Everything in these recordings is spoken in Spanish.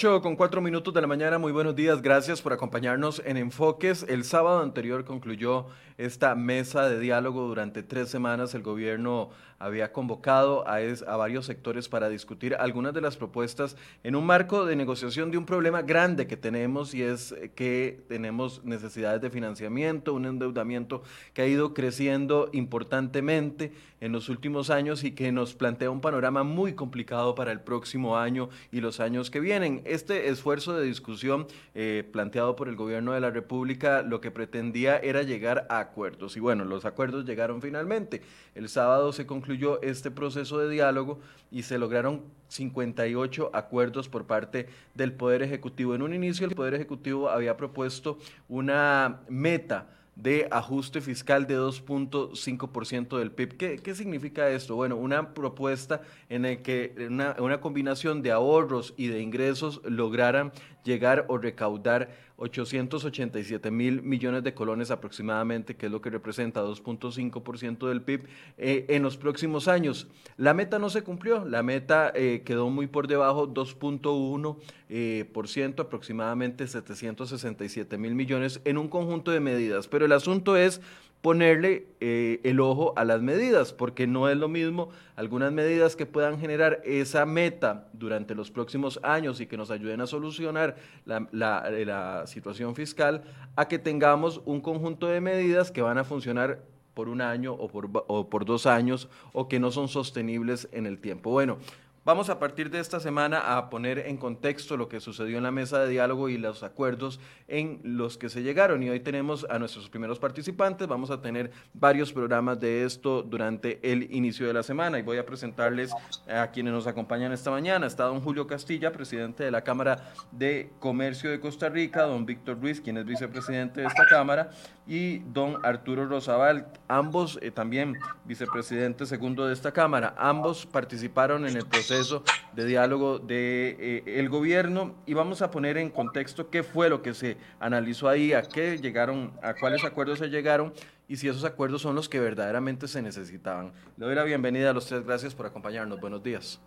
8 con 4 minutos de la mañana, muy buenos días, gracias por acompañarnos en Enfoques. El sábado anterior concluyó esta mesa de diálogo durante tres semanas. El gobierno había convocado a, varios sectores para discutir algunas de las propuestas en un marco de negociación de un problema grande que tenemos y es que tenemos necesidades de financiamiento, un endeudamiento que ha ido creciendo importantemente en los últimos años y que nos plantea un panorama muy complicado para el próximo año y los años que vienen. Este esfuerzo de discusión eh, planteado por el gobierno de la República lo que pretendía era llegar a acuerdos y bueno, los acuerdos llegaron finalmente. El sábado se concluyó este proceso de diálogo y se lograron 58 acuerdos por parte del Poder Ejecutivo. En un inicio el Poder Ejecutivo había propuesto una meta de ajuste fiscal de 2.5% del PIB. ¿Qué, ¿Qué, significa esto? Bueno, una propuesta en la que una, una combinación de ahorros y de ingresos lograran llegar o recaudar 887 mil millones de colones aproximadamente, que es lo que representa 2.5% del PIB eh, en los próximos años. La meta no se cumplió, la meta eh, quedó muy por debajo, 2.1%, eh, por ciento, aproximadamente 767 mil millones en un conjunto de medidas. Pero el asunto es ponerle eh, el ojo a las medidas, porque no es lo mismo algunas medidas que puedan generar esa meta durante los próximos años y que nos ayuden a solucionar la, la situación fiscal, a que tengamos un conjunto de medidas que van a funcionar por un año o por, o por dos años o que no son sostenibles en el tiempo. Bueno, Vamos a partir de esta semana a poner en contexto lo que sucedió en la mesa de diálogo y los acuerdos en los que se llegaron. Y hoy tenemos a nuestros primeros participantes. Vamos a tener varios programas de esto durante el inicio de la semana. Y voy a presentarles a quienes nos acompañan esta mañana. Está don Julio Castilla, presidente de la Cámara de Comercio de Costa Rica, don Víctor Ruiz, quien es vicepresidente de esta Cámara, y don Arturo Rosabal, ambos eh, también vicepresidente segundo de esta Cámara. Ambos participaron en el proceso proceso de diálogo del de, eh, gobierno y vamos a poner en contexto qué fue lo que se analizó ahí, a qué llegaron, a cuáles acuerdos se llegaron y si esos acuerdos son los que verdaderamente se necesitaban. Le doy la bienvenida a los tres, gracias por acompañarnos. Buenos días.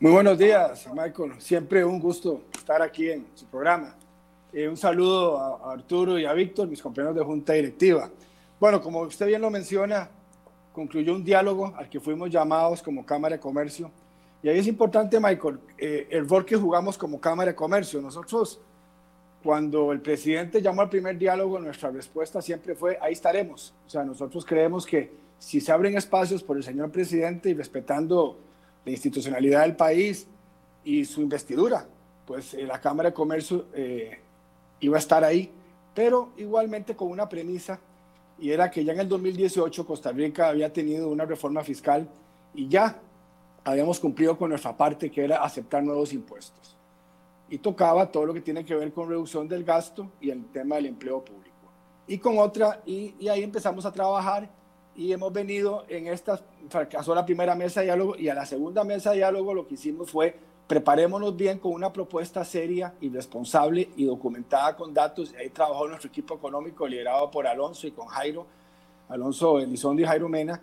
Muy buenos días, Michael. Siempre un gusto estar aquí en su programa. Eh, un saludo a Arturo y a Víctor, mis compañeros de junta directiva. Bueno, como usted bien lo menciona, concluyó un diálogo al que fuimos llamados como Cámara de Comercio. Y ahí es importante, Michael, eh, el rol que jugamos como Cámara de Comercio. Nosotros, cuando el presidente llamó al primer diálogo, nuestra respuesta siempre fue, ahí estaremos. O sea, nosotros creemos que si se abren espacios por el señor presidente y respetando la institucionalidad del país y su investidura, pues eh, la Cámara de Comercio eh, iba a estar ahí, pero igualmente con una premisa y era que ya en el 2018 Costa Rica había tenido una reforma fiscal y ya habíamos cumplido con nuestra parte, que era aceptar nuevos impuestos. Y tocaba todo lo que tiene que ver con reducción del gasto y el tema del empleo público. Y con otra, y, y ahí empezamos a trabajar y hemos venido en esta, fracasó la primera mesa de diálogo y a la segunda mesa de diálogo lo que hicimos fue preparémonos bien con una propuesta seria y responsable y documentada con datos. Ahí trabajó nuestro equipo económico liderado por Alonso y con Jairo, Alonso Elizondo y Jairo Mena.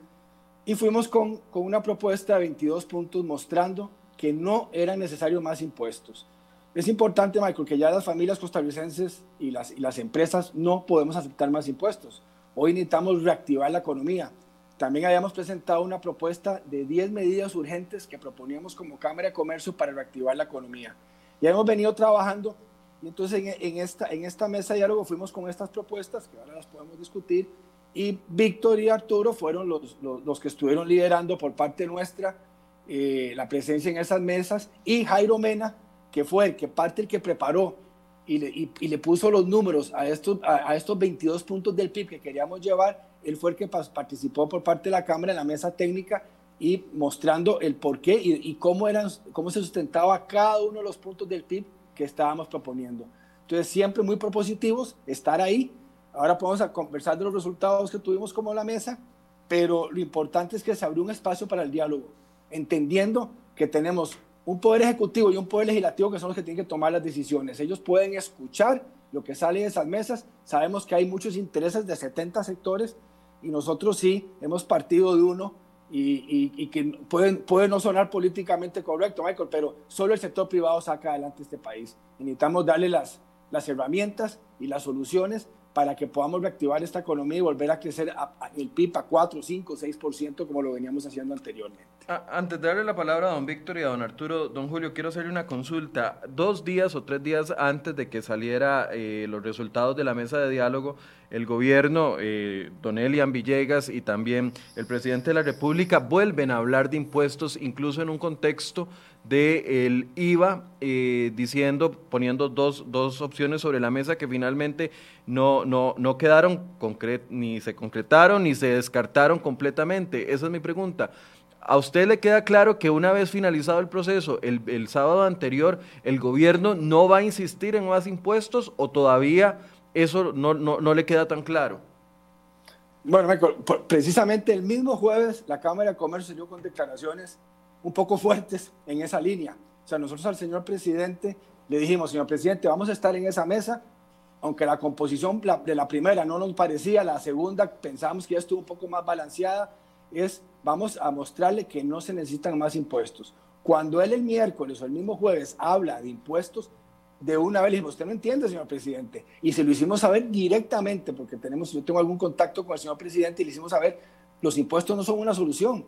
Y fuimos con, con una propuesta de 22 puntos mostrando que no eran necesarios más impuestos. Es importante, Michael, que ya las familias costarricenses y las, y las empresas no podemos aceptar más impuestos. Hoy necesitamos reactivar la economía también habíamos presentado una propuesta de 10 medidas urgentes que proponíamos como Cámara de Comercio para reactivar la economía. Ya hemos venido trabajando y entonces en, esta, en esta mesa de diálogo fuimos con estas propuestas que ahora las podemos discutir y Víctor y Arturo fueron los, los, que estuvieron liderando por parte nuestra eh, la presencia en esas mesas y Jairo Mena, que fue el que parte el que preparó y le, y, le puso los números a estos, a, a estos 22 puntos del PIB que queríamos llevar él fue el que participó por parte de la Cámara en la mesa técnica y mostrando el por qué y, cómo, eran, cómo se sustentaba cada uno de los puntos del PIB que estábamos proponiendo. Entonces, siempre muy propositivos, estar ahí. Ahora podemos a conversar de los resultados que tuvimos como la mesa, pero lo importante es que se abrió un espacio para el diálogo, entendiendo que tenemos un poder ejecutivo y un poder legislativo que son los que tienen que tomar las decisiones. Ellos pueden escuchar lo que sale de esas mesas. Sabemos que hay muchos intereses de 70 sectores y nosotros sí hemos partido de uno y, que puede, puede no sonar políticamente correcto, Michael, pero solo el sector privado saca adelante este país. necesitamos darle las, las herramientas y las soluciones para que podamos reactivar esta economía y volver a crecer el PIB a 4, 5, 6% como lo veníamos haciendo anteriormente. Antes de darle la palabra a don Víctor y a don Arturo, don Julio, quiero hacerle una consulta. Dos días o tres días antes de que saliera eh, los resultados de la mesa de diálogo, el gobierno, eh, don Elian Villegas y también el presidente de la República vuelven a hablar de impuestos, incluso en un contexto del IVA, eh, diciendo, poniendo dos, dos, opciones sobre la mesa que finalmente no, no, no quedaron, ni se concretaron, ni se descartaron completamente. Esa es mi pregunta. ¿A usted le queda claro que una vez finalizado el proceso, el, el sábado anterior, el gobierno no va a insistir en más impuestos o todavía eso no, no, no le queda tan claro? Bueno, Michael, precisamente el mismo jueves la Cámara de Comercio salió con declaraciones un poco fuertes en esa línea. O sea, nosotros al señor presidente le dijimos, señor presidente, vamos a estar en esa mesa, aunque la composición de la primera no nos parecía, la segunda pensábamos que ya estuvo un poco más balanceada, es vamos a mostrarle que no se necesitan más impuestos. Cuando él el miércoles o el mismo jueves habla de impuestos, de una vez le dijimos, usted no entiende, señor presidente. Y se lo hicimos saber directamente, porque tenemos, yo tengo algún contacto con el señor presidente y le hicimos saber, los impuestos no son una solución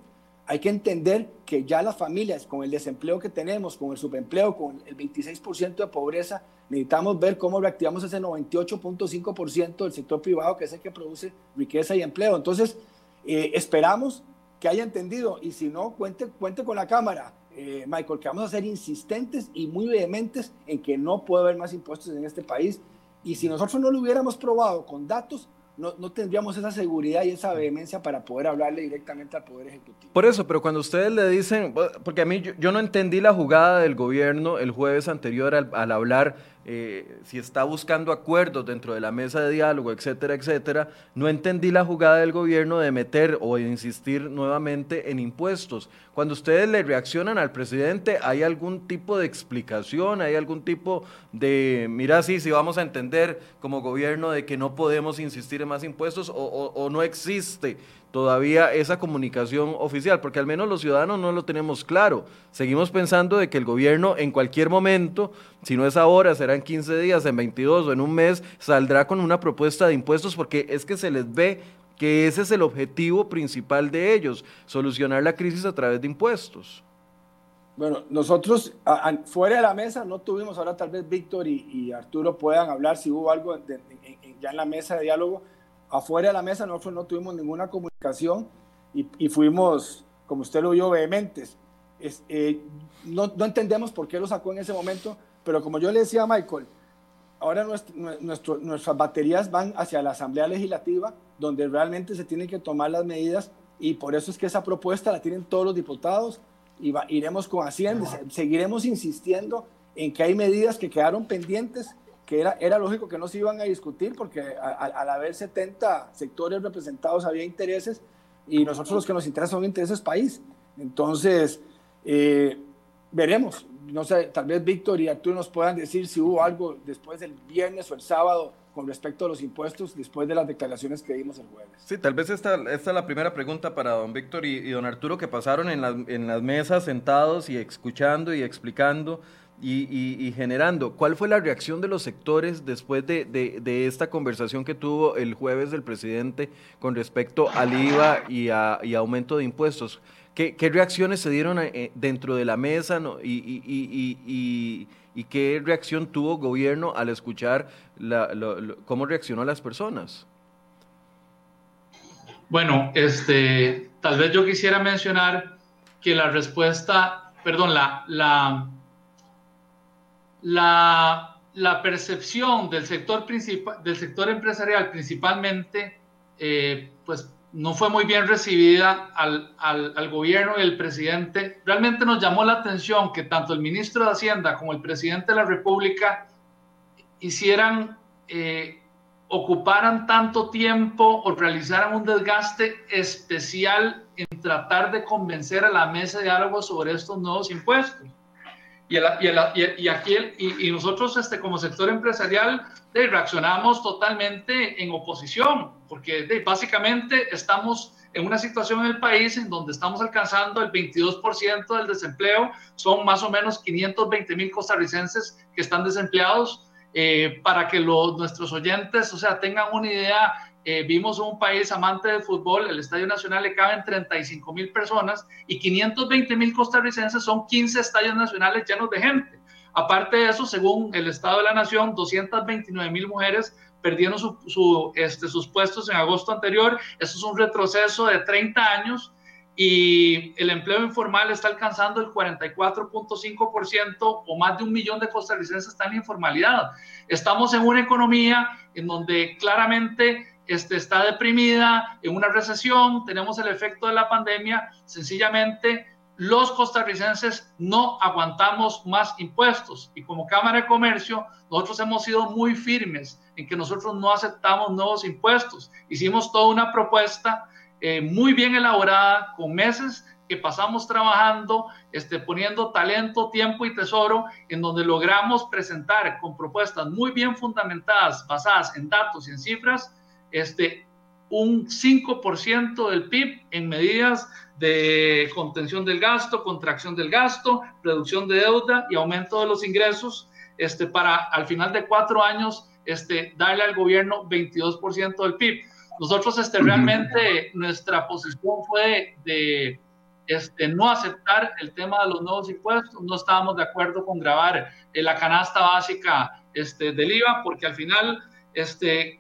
hay que entender que ya las familias, con el desempleo que tenemos, con el subempleo, con el 26% de pobreza, necesitamos ver cómo reactivamos ese 98.5% del sector privado, que es el que produce riqueza y empleo. Entonces, eh, esperamos que haya entendido y si no, cuente, cuente con la Cámara, eh, Michael, que vamos a ser insistentes y muy vehementes en que no puede haber más impuestos en este país. Y si nosotros no lo hubiéramos probado con datos, no, tendríamos esa seguridad y esa vehemencia para poder hablarle directamente al Poder Ejecutivo. Por eso, pero cuando ustedes le dicen, porque a mí yo, no entendí la jugada del gobierno el jueves anterior al hablar eh, si está buscando acuerdos dentro de la mesa de diálogo, etcétera, etcétera, no entendí la jugada del gobierno de meter o insistir nuevamente en impuestos. Cuando ustedes le reaccionan al presidente, ¿hay algún tipo de explicación? ¿Hay algún tipo de, mira, sí, si vamos a entender como gobierno de que no podemos insistir en más impuestos o no existe? Todavía esa comunicación oficial, porque al menos los ciudadanos no lo tenemos claro. Seguimos pensando de que el gobierno en cualquier momento, si no es ahora, será en 15 días, en 22 o en un mes, saldrá con una propuesta de impuestos porque es que se les ve que ese es el objetivo principal de ellos, solucionar la crisis a través de impuestos. Bueno, nosotros fuera de la mesa no tuvimos, ahora tal vez Víctor y, Arturo puedan hablar si hubo algo ya en la mesa de diálogo, afuera de la mesa nosotros no tuvimos ninguna comunicación y, fuimos, como usted lo vio, vehementes. Eh, no, no, entendemos por qué lo sacó en ese momento, pero como yo le decía a Michael, ahora nuestro, nuestras baterías van hacia la Asamblea Legislativa, donde realmente se tienen que tomar las medidas y por eso es que esa propuesta la tienen todos los diputados y iremos con Hacienda, seguiremos insistiendo en que hay medidas que quedaron pendientes que era, era lógico que no se iban a discutir porque al haber 70 sectores representados había intereses y nosotros los que nos interesan son intereses país. Entonces, eh, veremos. No sé, tal vez Víctor y Arturo nos puedan decir si hubo algo después del viernes o el sábado con respecto a los impuestos después de las declaraciones que dimos el jueves. Sí, tal vez esta, esta es la primera pregunta para don Víctor y, y don Arturo que pasaron en, en las mesas sentados y escuchando y explicando y, generando. ¿Cuál fue la reacción de los sectores después de, esta conversación que tuvo el jueves el presidente con respecto al IVA y, a, aumento de impuestos? ¿Qué, reacciones se dieron eh, dentro de la mesa y, qué reacción tuvo gobierno al escuchar cómo reaccionó las personas? Bueno, este, tal vez yo quisiera mencionar que la respuesta, perdón, la, la la, percepción del sector, del sector empresarial principalmente, eh, pues no fue muy bien recibida al, gobierno y el presidente. Realmente nos llamó la atención que tanto el ministro de Hacienda como el presidente de la República hicieran, eh, ocuparan tanto tiempo o realizaran un desgaste especial en tratar de convencer a la mesa de diálogo sobre estos nuevos impuestos. Y, y, aquí y, nosotros este, como sector empresarial reaccionamos totalmente en oposición, porque básicamente estamos en una situación en el país en donde estamos alcanzando el 22% del desempleo, son más o menos 520 mil costarricenses que están desempleados. Eh, para que los, nuestros oyentes, o sea, tengan una idea, eh, vimos un país amante del fútbol, el Estadio Nacional le caben 35 mil personas y 520 mil costarricenses son 15 estadios nacionales llenos de gente. Aparte de eso, según el Estado de la Nación, 229 mil mujeres perdieron su, este, sus puestos en agosto anterior. Eso es un retroceso de 30 años y el empleo informal está alcanzando el 44.5% o más de un millón de costarricenses están en informalidad. Estamos en una economía en donde claramente este, está deprimida, en una recesión, tenemos el efecto de la pandemia, sencillamente los costarricenses no aguantamos más impuestos y como Cámara de Comercio nosotros hemos sido muy firmes en que nosotros no aceptamos nuevos impuestos. Hicimos toda una propuesta eh, muy bien elaborada con meses que pasamos trabajando, este, poniendo talento, tiempo y tesoro, en donde logramos presentar con propuestas muy bien fundamentadas, basadas en datos y en cifras, este, un 5% del PIB en medidas de contención del gasto, contracción del gasto, reducción de deuda y aumento de los ingresos, este, para al final de cuatro años este, darle al gobierno 22% del PIB. Nosotros este, realmente nuestra posición fue de, este, no aceptar el tema de los nuevos impuestos, no estábamos de acuerdo con grabar la canasta básica este, del IVA, porque al final, este,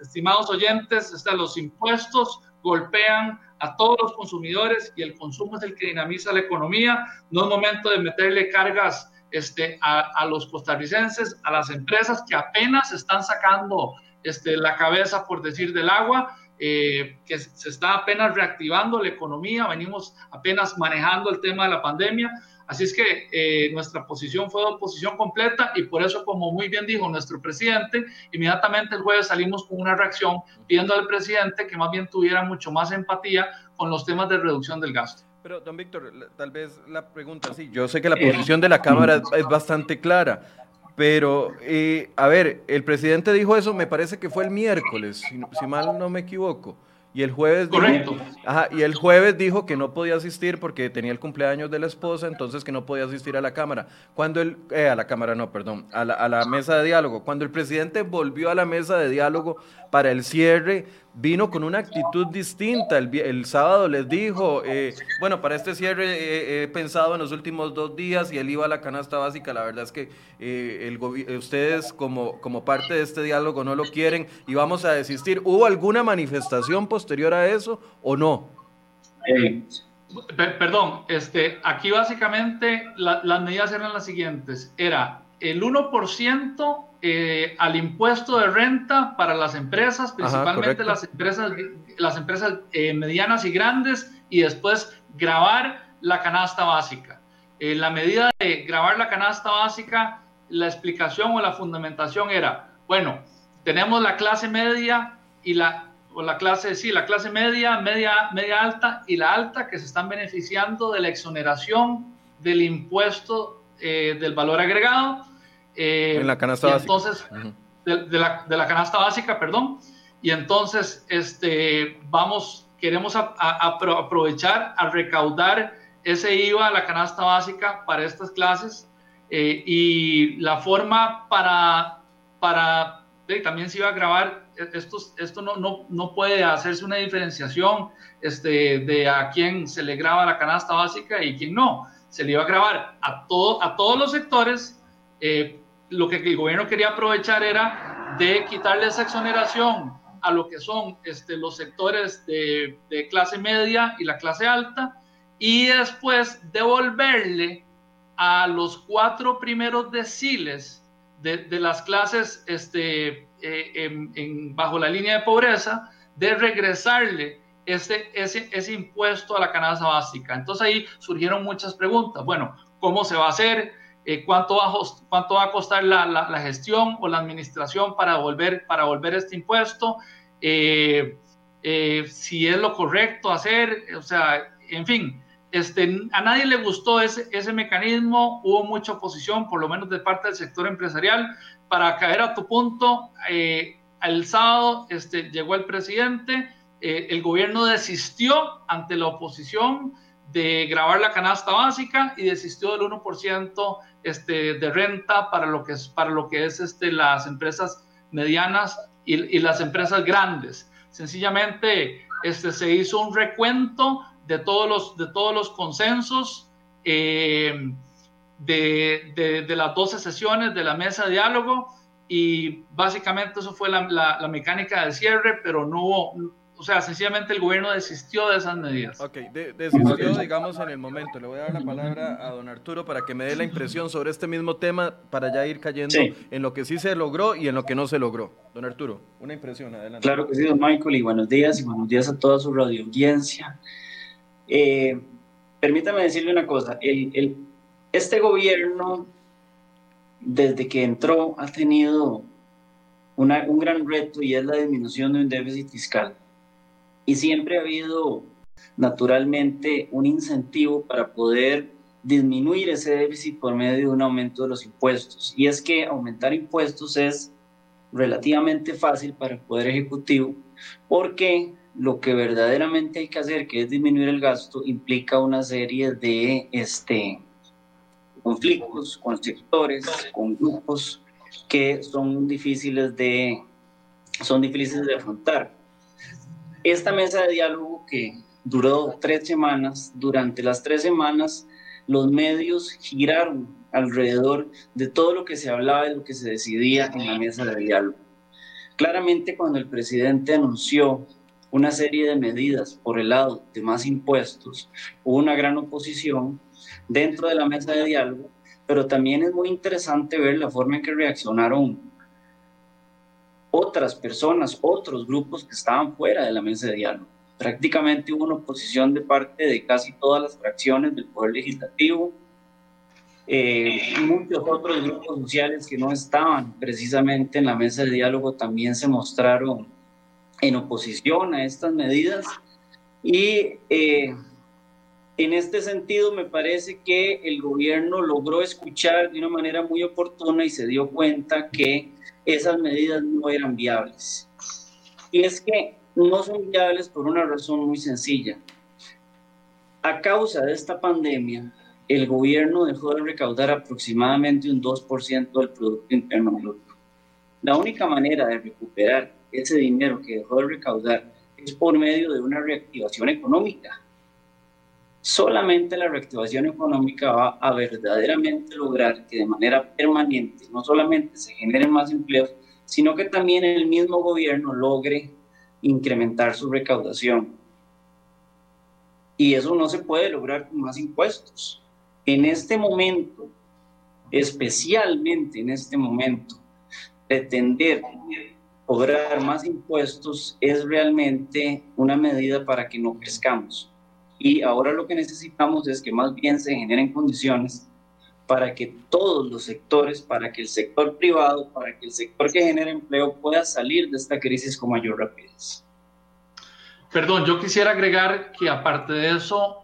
estimados oyentes, este, los impuestos golpean a todos los consumidores y el consumo es el que dinamiza la economía. No es momento de meterle cargas este, a, los costarricenses, a las empresas que apenas están sacando este, la cabeza, por decir, del agua, eh, que se está apenas reactivando la economía, venimos apenas manejando el tema de la pandemia. Así es que eh, nuestra posición fue de oposición completa y por eso, como muy bien dijo nuestro presidente, inmediatamente el jueves salimos con una reacción pidiendo al presidente que más bien tuviera mucho más empatía con los temas de reducción del gasto. Pero, don Víctor, tal vez la pregunta, sí, yo sé que la posición de la Cámara es, bastante clara, pero, eh, a ver, el presidente dijo eso, me parece que fue el miércoles, si mal no me equivoco. Y el jueves dijo, ajá, y el jueves dijo que no podía asistir porque tenía el cumpleaños de la esposa, entonces que no podía asistir a la cámara. Cuando el eh, a la cámara no, perdón, a la, a la mesa de diálogo. Cuando el presidente volvió a la mesa de diálogo para el cierre, vino con una actitud distinta. El, sábado les dijo, eh, bueno, para este cierre eh, he pensado en los últimos dos días y él iba a la canasta básica. La verdad es que eh, el ustedes como, como parte de este diálogo no lo quieren y vamos a desistir. ¿Hubo alguna manifestación posterior a eso o no? Perdón, este, aquí básicamente las medidas eran las siguientes. Era el 1% eh, al impuesto de renta para las empresas, principalmente las empresas, las empresas eh, medianas y grandes, y después grabar la canasta básica. En eh, la medida de grabar la canasta básica, la explicación o la fundamentación era, bueno, tenemos la clase media y la o la clase, sí, la clase media, media, media alta y la alta que se están beneficiando de la exoneración del impuesto del valor agregado eh, en la canasta básica. Entonces, de, la, de, la, canasta básica, perdón. Y entonces, este, vamos, queremos aprovechar a recaudar ese IVA a la canasta básica para estas clases. Eh, y la forma para, para también se iba a grabar, e, esto, esto no, no, no, puede hacerse una diferenciación este, de a quién se le graba la canasta básica y quién no. Se le iba a grabar a, todo, a todos los sectores eh, lo que el gobierno quería aprovechar era de quitarle esa exoneración a lo que son este, los sectores de, clase media y la clase alta y después devolverle a los cuatro primeros deciles de, las clases este, eh, en, bajo la línea de pobreza, de regresarle ese, ese, ese impuesto a la canasta básica. Entonces ahí surgieron muchas preguntas. Bueno, ¿cómo se va a hacer? Eh, cuánto, va, cuánto va a costar la, la, gestión o la administración para volver, para volver este impuesto, eh, eh, si es lo correcto hacer, o sea, en fin, este, a nadie le gustó ese, ese mecanismo, hubo mucha oposición, por lo menos de parte del sector empresarial. Para caer a tu punto, eh, el sábado este, llegó el presidente, eh, el gobierno desistió ante la oposición de grabar la canasta básica y desistió del 1% este, de renta para lo que es, para lo que es este, las empresas medianas y, las empresas grandes. Sencillamente este, se hizo un recuento de todos los, de todos los consensos eh, de, de, las 12 sesiones de la mesa de diálogo y básicamente eso fue la, la, mecánica de cierre, pero no hubo, o sea, sencillamente el gobierno desistió de esas medidas. Ok, desistió, digamos, en el momento. Le voy a dar la palabra a don Arturo para que me dé la impresión sobre este mismo tema, para ya ir cayendo en lo que sí se logró y en lo que no se logró. Don Arturo, una impresión, adelante. Claro que sí, don Michael, y buenos días, y buenos días a toda su radio audiencia. Eh, permítame decirle una cosa, el, el, este gobierno, desde que entró, ha tenido una, un gran reto y es la disminución de un déficit fiscal. Y siempre ha habido, naturalmente, un incentivo para poder disminuir ese déficit por medio de un aumento de los impuestos. Y es que aumentar impuestos es relativamente fácil para el Poder Ejecutivo porque lo que verdaderamente hay que hacer, que es disminuir el gasto, implica una serie de este, conflictos con sectores, con grupos que son difíciles de, son difíciles de afrontar. Esta mesa de diálogo que duró tres semanas, durante las tres semanas los medios giraron alrededor de todo lo que se hablaba y lo que se decidía en la mesa de diálogo. Claramente cuando el presidente anunció una serie de medidas por el lado de más impuestos, hubo una gran oposición dentro de la mesa de diálogo, pero también es muy interesante ver la forma en que reaccionaron otras personas, otros grupos que estaban fuera de la mesa de diálogo. Prácticamente hubo una oposición de parte de casi todas las fracciones del Poder Legislativo, eh, muchos otros grupos sociales que no estaban precisamente en la mesa de diálogo también se mostraron en oposición a estas medidas y eh, en este sentido me parece que el gobierno logró escuchar de una manera muy oportuna y se dio cuenta que esas medidas no eran viables. Y es que no son viables por una razón muy sencilla. A causa de esta pandemia, el gobierno dejó de recaudar aproximadamente un 2% del Producto Interno Bruto. La única manera de recuperar ese dinero que dejó de recaudar es por medio de una reactivación económica. Solamente la reactivación económica va a verdaderamente lograr que de manera permanente no solamente se generen más empleos, sino que también el mismo gobierno logre incrementar su recaudación. Y eso no se puede lograr con más impuestos. En este momento, especialmente en este momento, pretender cobrar más impuestos es realmente una medida para que no crezcamos. Y ahora lo que necesitamos es que más bien se generen condiciones para que todos los sectores, para que el sector privado, para que el sector que genera empleo pueda salir de esta crisis con mayor rapidez. Perdón, yo quisiera agregar que aparte de eso,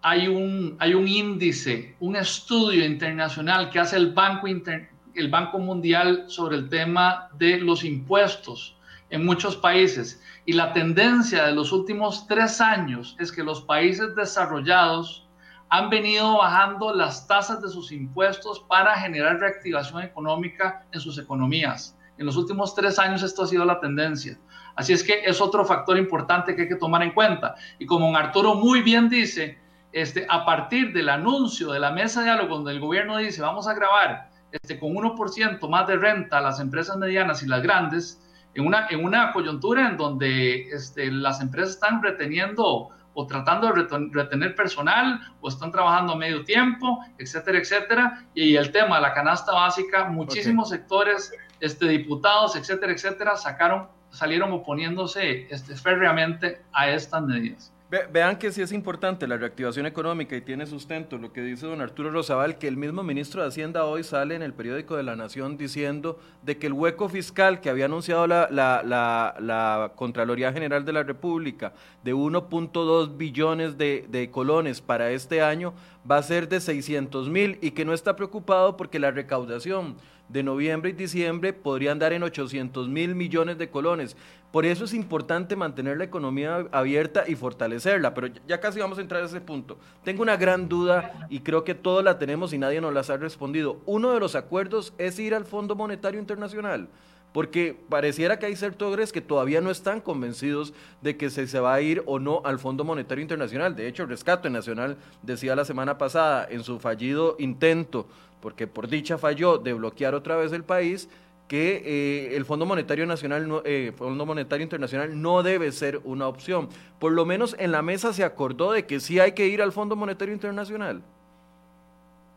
hay un, hay un índice, un estudio internacional que hace el Banco Internacional el Banco Mundial sobre el tema de los impuestos en muchos países. Y la tendencia de los últimos tres años es que los países desarrollados han venido bajando las tasas de sus impuestos para generar reactivación económica en sus economías. En los últimos tres años esto ha sido la tendencia. Así es que es otro factor importante que hay que tomar en cuenta. Y como Arturo muy bien dice, este, a partir del anuncio de la mesa de diálogo donde el gobierno dice vamos a grabar este, con 1% más de renta a las empresas medianas y las grandes, en una, en una coyuntura en donde este, las empresas están reteniendo o tratando de retener personal o están trabajando medio tiempo, etcétera, etcétera. Y el tema de la canasta básica, muchísimos sectores, este, diputados, etcétera, etcétera, sacaron, salieron oponiéndose este, férreamente a estas medidas. Vean que sí es importante la reactivación económica y tiene sustento lo que dice don Arturo Rosabal, que el mismo ministro de Hacienda hoy sale en el periódico de La Nación diciendo de que el hueco fiscal que había anunciado la, la, Contraloría General de la República de 1.2 billones de, de colones para este año va a ser de 600 mil y que no está preocupado porque la recaudación de noviembre y diciembre podría andar en 800 mil millones de colones. Por eso es importante mantener la economía abierta y fortalecerla, pero ya casi vamos a entrar a ese punto. Tengo una gran duda y creo que todos la tenemos y nadie nos las ha respondido. Uno de los acuerdos es ir al Fondo Monetario Internacional porque pareciera que hay sectores que todavía no están convencidos de que se, se, va a ir o no al Fondo Monetario Internacional. De hecho, el Rescate Nacional decía la semana pasada en su fallido intento porque por dicha falló de bloquear otra vez el país, que eh, el Fondo Monetario Nacional, eh, Fondo Monetario Internacional no debe ser una opción. Por lo menos en la mesa se acordó de que sí hay que ir al Fondo Monetario Internacional.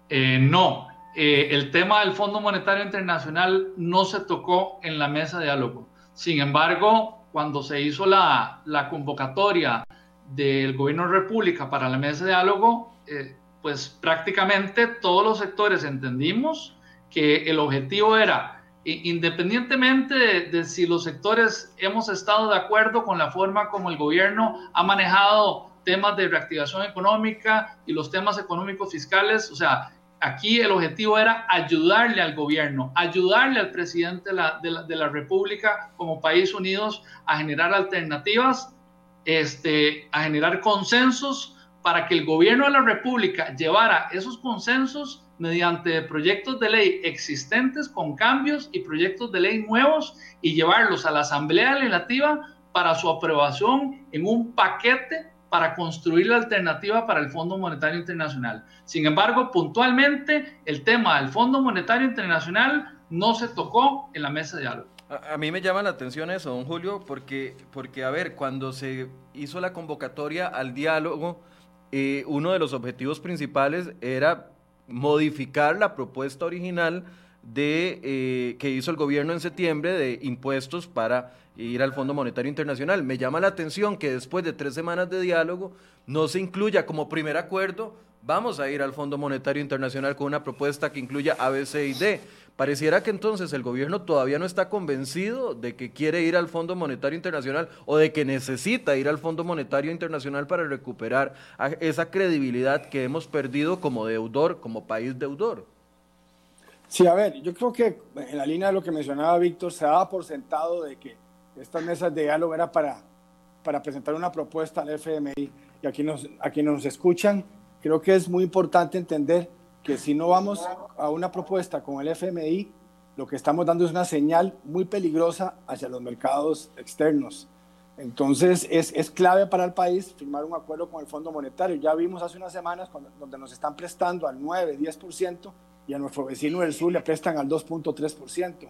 Eh, no, el tema del Fondo Monetario Internacional no se tocó en la mesa de diálogo. Sin embargo, cuando se hizo la, la convocatoria del Gobierno de República para la mesa de diálogo, pues prácticamente todos los sectores entendimos que el objetivo era, independientemente de, si los sectores hemos estado de acuerdo con la forma como el gobierno ha manejado temas de reactivación económica y los temas económicos fiscales, o sea, aquí el objetivo era ayudarle al gobierno, ayudarle al presidente de la, de la, República como país unidos a generar alternativas, este, a generar consensos para que el gobierno de la República llevara esos consensos mediante proyectos de ley existentes con cambios y proyectos de ley nuevos y llevarlos a la Asamblea Legislativa para su aprobación en un paquete para construir la alternativa para el Fondo Monetario Internacional. Sin embargo, puntualmente, el tema del Fondo Monetario Internacional no se tocó en la mesa de diálogo. A, mí me llama la atención eso, don Julio, porque, porque, a ver, cuando se hizo la convocatoria al diálogo, eh, uno de los objetivos principales era modificar la propuesta original de, eh, que hizo el gobierno en septiembre de impuestos para ir al Fondo Monetario Internacional. Me llama la atención que después de tres semanas de diálogo no se incluya como primer acuerdo, vamos a ir al Fondo Monetario Internacional con una propuesta que incluya A, B, C y D. Pareciera que entonces el gobierno todavía no está convencido de que quiere ir al Fondo Monetario Internacional o de que necesita ir al Fondo Monetario Internacional para recuperar esa credibilidad que hemos perdido como deudor, como país deudor. Sí, a ver, yo creo que en la línea de lo que mencionaba Víctor, se daba por sentado de que estas mesas de diálogo era para, para presentar una propuesta al FMI. Y aquí nos, aquí nos escuchan, creo que es muy importante entender que si no vamos a una propuesta con el FMI, lo que estamos dando es una señal muy peligrosa hacia los mercados externos. Entonces es, es clave para el país firmar un acuerdo con el Fondo Monetario. Ya vimos hace unas semanas donde nos están prestando al 9, 10% y a nuestro vecino del sur le prestan al 2.3%.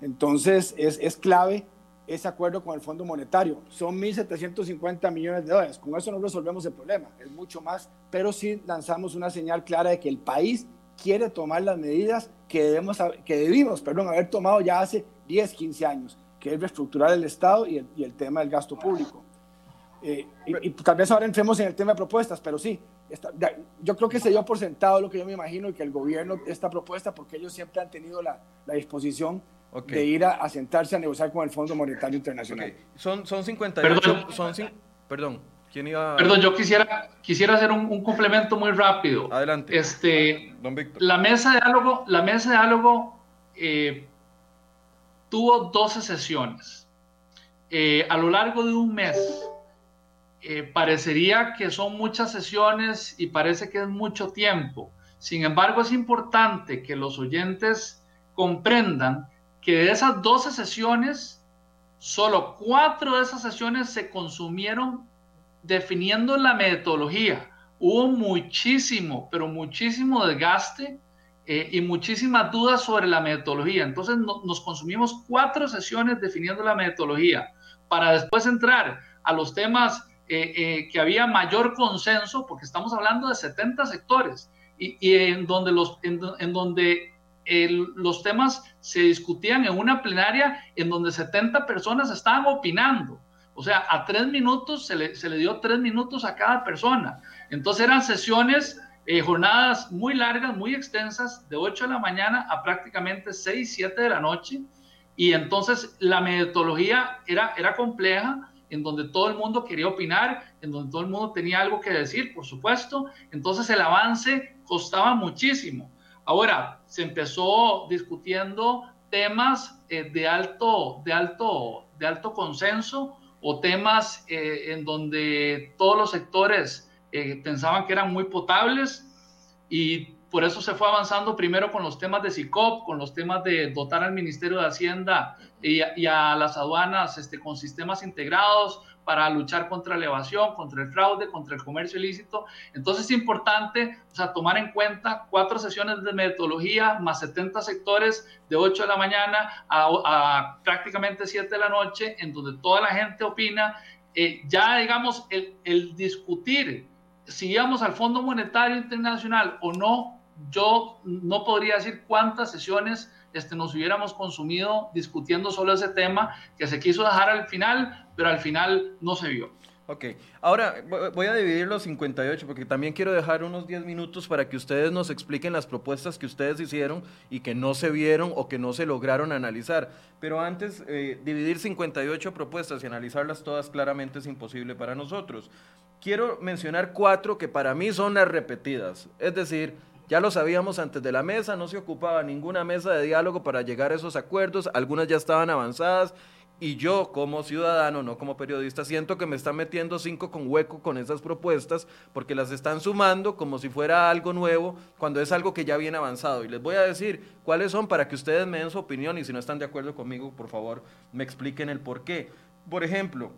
Entonces es, es clave ese acuerdo con el Fondo Monetario. Son 1.750 millones de dólares. Con eso no resolvemos el problema, es mucho más, pero sí lanzamos una señal clara de que el país quiere tomar las medidas que, debemos, que debimos perdón, haber tomado ya hace 10, 15 años, que es reestructurar el Estado y el, tema del gasto público. Eh, y, tal vez ahora entremos en el tema de propuestas, pero sí, yo creo que se dio por sentado lo que yo me imagino y que el gobierno, esta propuesta, porque ellos siempre han tenido la, la disposición de ir a, sentarse a negociar con el Fondo Monetario Internacional. Son, son 58, perdón. Son, perdón, ¿quién iba Perdón, yo quisiera, quisiera hacer un, complemento muy rápido. Adelante. Este, Don Víctor. La mesa de diálogo, la mesa de diálogo eh, tuvo 12 sesiones. Eh, a lo largo de un mes, eh, parecería que son muchas sesiones y parece que es mucho tiempo. Sin embargo, es importante que los oyentes comprendan que de esas 12 sesiones, solo cuatro de esas sesiones se consumieron definiendo la metodología. Hubo muchísimo, pero muchísimo desgaste eh, y muchísimas dudas sobre la metodología. Entonces nos consumimos cuatro sesiones definiendo la metodología para después entrar a los temas eh, eh, que había mayor consenso, porque estamos hablando de 70 sectores y, en donde, los, en donde los temas se discutían en una plenaria en donde 70 personas estaban opinando. O sea, a tres minutos se le, se le dio tres minutos a cada persona. Entonces eran sesiones, eh, jornadas muy largas, muy extensas, de 8 de la mañana a prácticamente 6, 7 de la noche. Y entonces la metodología era, era compleja, en donde todo el mundo quería opinar, en donde todo el mundo tenía algo que decir, por supuesto. Entonces el avance costaba muchísimo. Ahora, se empezó discutiendo temas eh, de, alto, de, alto, de alto consenso o temas eh, en donde todos los sectores eh, pensaban que eran muy potables y por eso se fue avanzando primero con los temas de SICOP, con los temas de dotar al Ministerio de Hacienda y a, las aduanas este, con sistemas integrados para luchar contra la evasión, contra el fraude, contra el comercio ilícito. Entonces es importante o sea, tomar en cuenta cuatro sesiones de metodología más 70 sectores de 8 de la mañana a, prácticamente 7 de la noche, en donde toda la gente opina. Eh, ya digamos, el, discutir si íbamos al Fondo Monetario Internacional o no, yo no podría decir cuántas sesiones este, nos hubiéramos consumido discutiendo solo ese tema que se quiso dejar al final, pero al final no se vio. Ok, ahora voy a dividir los 58 porque también quiero dejar unos 10 minutos para que ustedes nos expliquen las propuestas que ustedes hicieron y que no se vieron o que no se lograron analizar. Pero antes, eh, dividir 58 propuestas y analizarlas todas claramente es imposible para nosotros. Quiero mencionar cuatro que para mí son las repetidas, es decir, ya lo sabíamos antes de la mesa, no se ocupaba ninguna mesa de diálogo para llegar a esos acuerdos, algunas ya estaban avanzadas y yo como ciudadano, no como periodista, siento que me están metiendo cinco con hueco con esas propuestas porque las están sumando como si fuera algo nuevo cuando es algo que ya viene avanzado. Y les voy a decir cuáles son para que ustedes me den su opinión y si no están de acuerdo conmigo, por favor, me expliquen el por qué. Por ejemplo,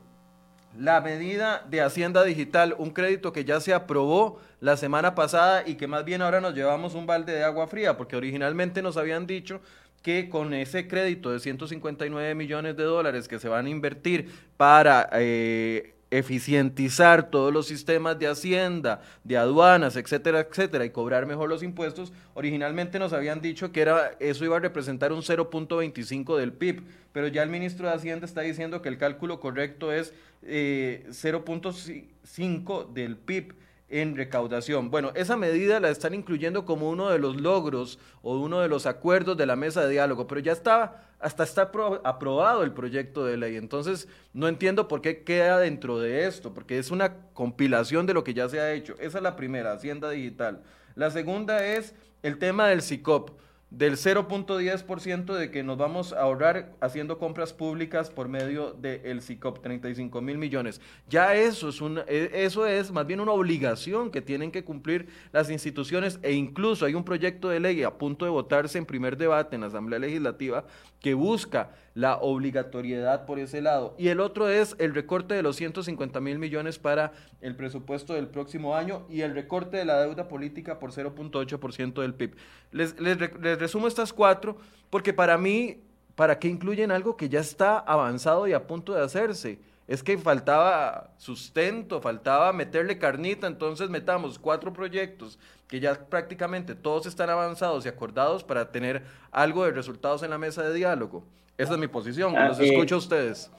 la medida de Hacienda Digital, un crédito que ya se aprobó la semana pasada y que más bien ahora nos llevamos un balde de agua fría, porque originalmente nos habían dicho que con ese crédito de 159 millones de dólares que se van a invertir para eh, eficientizar todos los sistemas de hacienda, de aduanas, etcétera, etcétera, y cobrar mejor los impuestos, originalmente nos habían dicho que era, eso iba a representar un 0.25 del PIB, pero ya el ministro de Hacienda está diciendo que el cálculo correcto es eh, 0.5 del PIB en recaudación. Bueno, esa medida la están incluyendo como uno de los logros o uno de los acuerdos de la mesa de diálogo, pero ya estaba, hasta está aprobado el proyecto de ley. Entonces, no entiendo por qué queda dentro de esto, porque es una compilación de lo que ya se ha hecho. Esa es la primera, Hacienda Digital. La segunda es el tema del CICOP del 0.10% de que nos vamos a ahorrar haciendo compras públicas por medio del SICOP, 35 mil millones. Ya eso es, un, e, eso es más bien una obligación que tienen que cumplir las instituciones e incluso hay un proyecto de ley a punto de votarse en primer debate en la Asamblea Legislativa que busca la obligatoriedad por ese lado. Y el otro es el recorte de los 150 mil millones para el presupuesto del próximo año y el recorte de la deuda política por 0.8% del PIB. Les, les, resumo estas cuatro porque para mí, ¿para qué incluyen algo que ya está avanzado y a punto de hacerse? Es que faltaba sustento, faltaba meterle carnita, entonces metamos cuatro proyectos que ya prácticamente todos están avanzados y acordados para tener algo de resultados en la mesa de diálogo. Esa es mi posición, los ah, escucho a ustedes.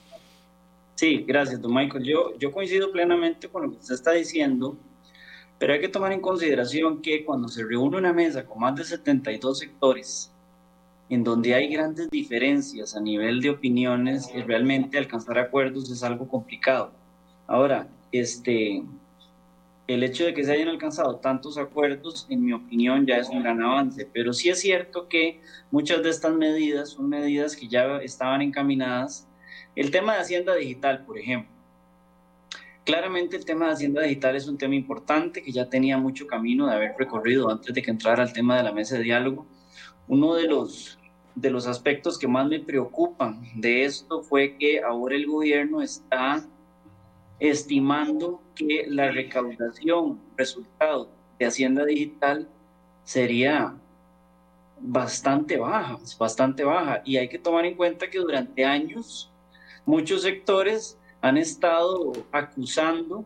Sí, gracias, don Michael. Yo, yo coincido plenamente con lo que usted está diciendo, pero hay que tomar en consideración que cuando se reúne una mesa con más de 72 sectores, en donde hay grandes diferencias a nivel de opiniones, y realmente alcanzar acuerdos es algo complicado. Ahora, este, el hecho de que se hayan alcanzado tantos acuerdos, en mi opinión, ya es un gran avance, pero sí es cierto que muchas de estas medidas son medidas que ya estaban encaminadas. El tema de Hacienda Digital, por ejemplo. Claramente el tema de Hacienda Digital es un tema importante que ya tenía mucho camino de haber recorrido antes de que entrara al tema de la mesa de diálogo. Uno de los, de los aspectos que más me preocupan de esto fue que ahora el gobierno está estimando que la recaudación resultado de Hacienda Digital sería bastante baja, bastante baja. Y hay que tomar en cuenta que durante años muchos sectores han estado acusando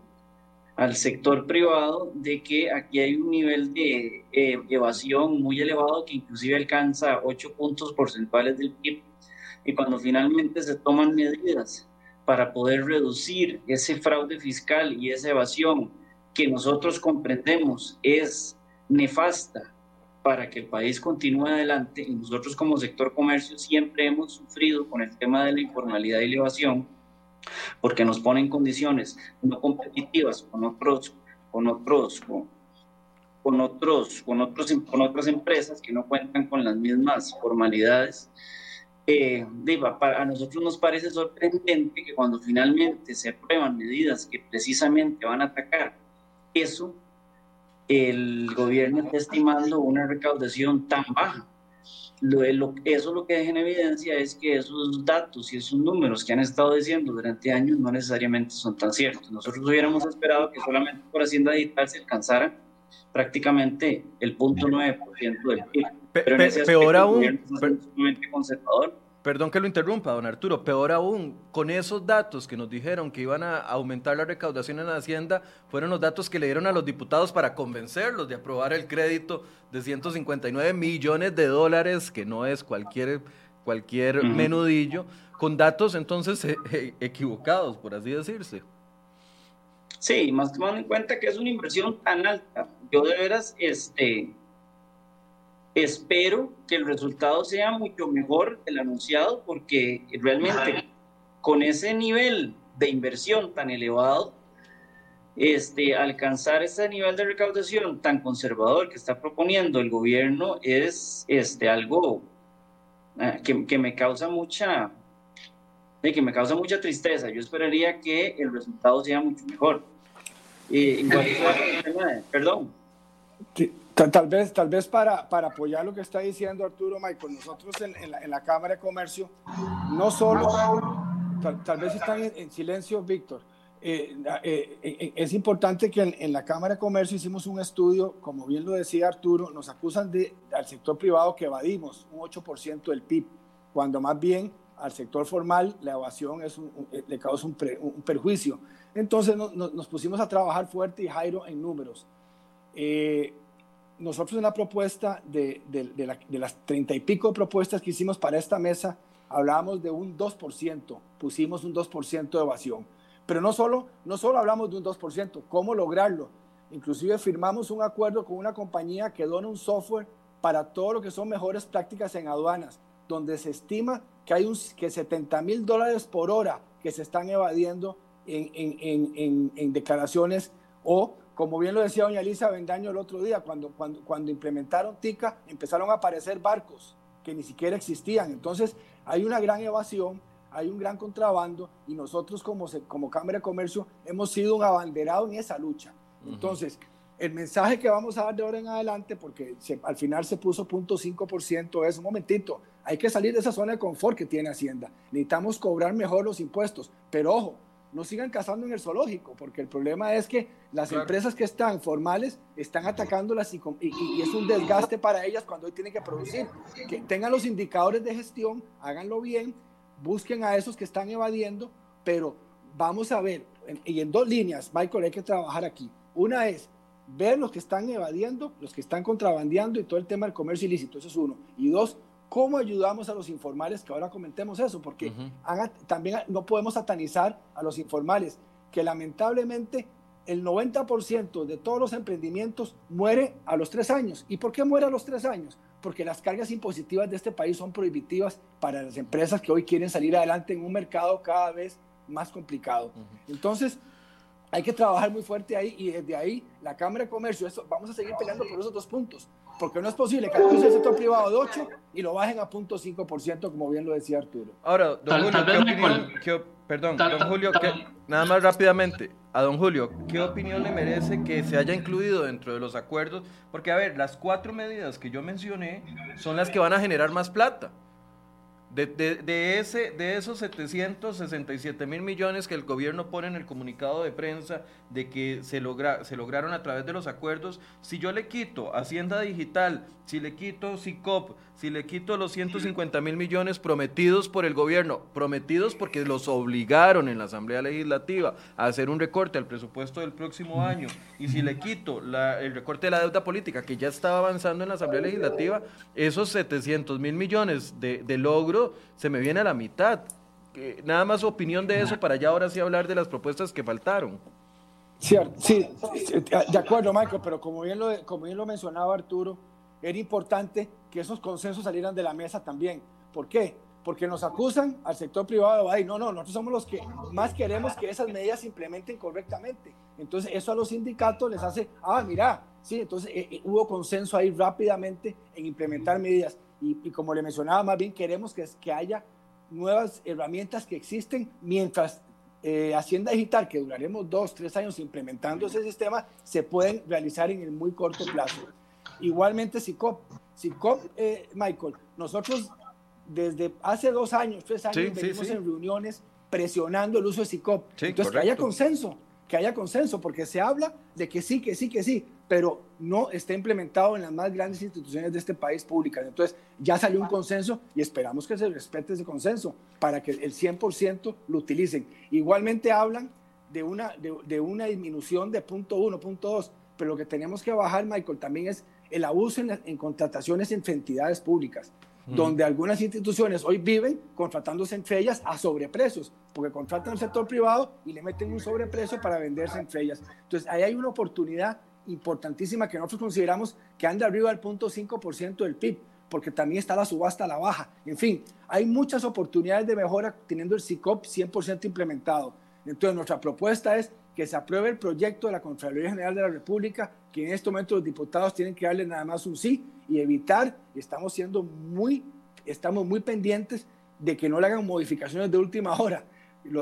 al sector privado de que aquí hay un nivel de eh, evasión muy elevado que inclusive alcanza 8 puntos porcentuales del PIB. Y cuando finalmente se toman medidas para poder reducir ese fraude fiscal y esa evasión que nosotros comprendemos es nefasta para que el país continúe adelante. Y nosotros como sector comercio siempre hemos sufrido con el tema de la informalidad y la evasión porque nos ponen condiciones no competitivas con otros con otros con, otros con otros con otras empresas que no cuentan con las mismas formalidades eh, a nosotros nos parece sorprendente que cuando finalmente se aprueban medidas que precisamente van a atacar eso el gobierno está estimando una recaudación tan baja. Lo, eso lo que deja en evidencia es que esos datos y esos números que han estado diciendo durante años no necesariamente son tan ciertos. Nosotros hubiéramos esperado que solamente por Hacienda Digital se alcanzara prácticamente el 0.9% del PIB. Pero en ese peor aún, conservador Perdón que lo interrumpa, don Arturo. Peor aún, con esos datos que nos dijeron que iban a aumentar la recaudación en la Hacienda, fueron los datos que le dieron a los diputados para convencerlos de aprobar el crédito de 159 millones de dólares, que no es cualquier, cualquier menudillo, con datos entonces e, e, equivocados, por así decirse. Sí, más tomando en cuenta que es una inversión tan alta. Yo de veras, este, Espero que el resultado sea mucho mejor del anunciado porque realmente con ese nivel de inversión tan elevado, este, alcanzar ese nivel de recaudación tan conservador que está proponiendo el gobierno es este, algo ah, que, me causa mucha que me causa mucha tristeza. Yo esperaría que el resultado sea mucho mejor. Eh, perdón. Tal vez, tal vez para, para apoyar lo que está diciendo Arturo Michael, nosotros en, la, en la, Cámara de Comercio, no solo, tal, vez están en, silencio, Víctor, eh, eh, eh, es importante que en, la Cámara de Comercio hicimos un estudio, como bien lo decía Arturo, nos acusan de, al sector privado que evadimos un 8% del PIB, cuando más bien al sector formal la evasión es le causa un, perjuicio. Entonces nos pusimos a trabajar fuerte y Jairo en números. Eh, nosotros en la propuesta de, las treinta y pico propuestas que hicimos para esta mesa, hablábamos de un 2%, pusimos un 2% de evasión. Pero no solo, no solo hablamos de un 2%, ¿cómo lograrlo? Inclusive firmamos un acuerdo con una compañía que dona un software para todo lo que son mejores prácticas en aduanas, donde se estima que hay un, que 70 mil dólares por hora que se están evadiendo en, en, en declaraciones o como bien lo decía doña Elisa Bendaño el otro día, cuando, cuando, cuando implementaron TICA, empezaron a aparecer barcos que ni siquiera existían. Entonces, hay una gran evasión, hay un gran contrabando y nosotros como, como Cámara de Comercio hemos sido un abanderado en esa lucha. Entonces, el mensaje que vamos a dar de ahora en adelante, porque al final se puso 0.5%, es un momentito, hay que salir de esa zona de confort que tiene Hacienda. Necesitamos cobrar mejor los impuestos, pero ojo, no sigan cazando en el zoológico, porque el problema es que las empresas que están formales están atacándolas y, y, es un desgaste para ellas cuando hoy tienen que producir. Que tengan los indicadores de gestión, háganlo bien, busquen a esos que están evadiendo, pero vamos a ver, y en dos líneas, Michael, hay que trabajar aquí. Una es ver los que están evadiendo, los que están contrabandeando y todo el tema del comercio ilícito, eso es uno. Y dos, ¿Cómo ayudamos a los informales? Que ahora comentemos eso, porque también no podemos satanizar a los informales, que lamentablemente el 90% de todos los emprendimientos muere a los tres años. ¿Y por qué muere a los tres años? Porque las cargas impositivas de este país son prohibitivas para las empresas que hoy quieren salir adelante en un mercado cada vez más complicado. Entonces, hay que trabajar muy fuerte ahí y desde ahí la Cámara de Comercio, eso, vamos a seguir peleando por esos dos puntos porque no es posible que el sector privado de 8 y lo bajen a 0.5%, como bien lo decía Arturo. Ahora, don Julio, perdón, don Julio, nada más rápidamente, a don Julio, ¿qué opinión le merece que se haya incluido dentro de los acuerdos? Porque, a ver, las cuatro medidas que yo mencioné son las que van a generar más plata. De, de, ese, de esos 767 mil millones que el gobierno pone en el comunicado de prensa de que se, logra, se lograron a través de los acuerdos, si yo le quito Hacienda Digital, si le quito SICOP, si le quito los 150 mil millones prometidos por el gobierno, prometidos porque los obligaron en la Asamblea Legislativa a hacer un recorte al presupuesto del próximo año, y si le quito el recorte de la deuda política que ya estaba avanzando en la Asamblea Legislativa, esos 700 mil millones de, logro se me viene a la mitad nada más opinión de eso para ya ahora sí hablar de las propuestas que faltaron. Sí, sí, de acuerdo, Michael, pero como bien, lo, como bien lo mencionaba Arturo, era importante que esos consensos salieran de la mesa también. ¿Por qué? Porque nos acusan al sector privado de, no, no, nosotros somos los que más queremos que esas medidas se implementen correctamente. Entonces, eso a los sindicatos les hace, ah, mira, sí, entonces eh, eh, hubo consenso ahí rápidamente en implementar medidas. Y, como le mencionaba, más bien queremos que, haya nuevas herramientas que existen mientras eh, Hacienda Digital, que duraremos dos, tres años implementando ese sistema, se pueden realizar en el muy corto plazo. Igualmente SICOP. SICOP, eh, Michael, nosotros desde hace dos años, tres años, venimos en reuniones presionando el uso de SICOP. Entonces, que haya consenso, que haya consenso, porque se habla de que sí, que sí, que sí, pero no está implementado en las más grandes instituciones de este país públicas. Entonces, ya salió un consenso y esperamos que se respete ese consenso para que el 100% lo utilicen. Igualmente hablan de una, de, una disminución de punto uno, punto dos, pero lo que tenemos que bajar, Michael, también es el abuso en, contrataciones entre entidades públicas, donde algunas instituciones hoy viven contratándose entre ellas a sobreprecios, porque contratan al sector privado y le meten un sobreprecio para venderse entre ellas. Entonces, ahí hay una oportunidad importantísima que nosotros consideramos que anda arriba del punto 5% del PIB, porque también está la subasta a la baja. En fin, hay muchas oportunidades de mejora teniendo el SICOP 100% implementado. Entonces, nuestra propuesta es que se apruebe el proyecto de la Contraloría General de la República, que en este momento los diputados tienen que darle nada más un sí y evitar, estamos siendo muy, estamos muy pendientes de que no le hagan modificaciones de última hora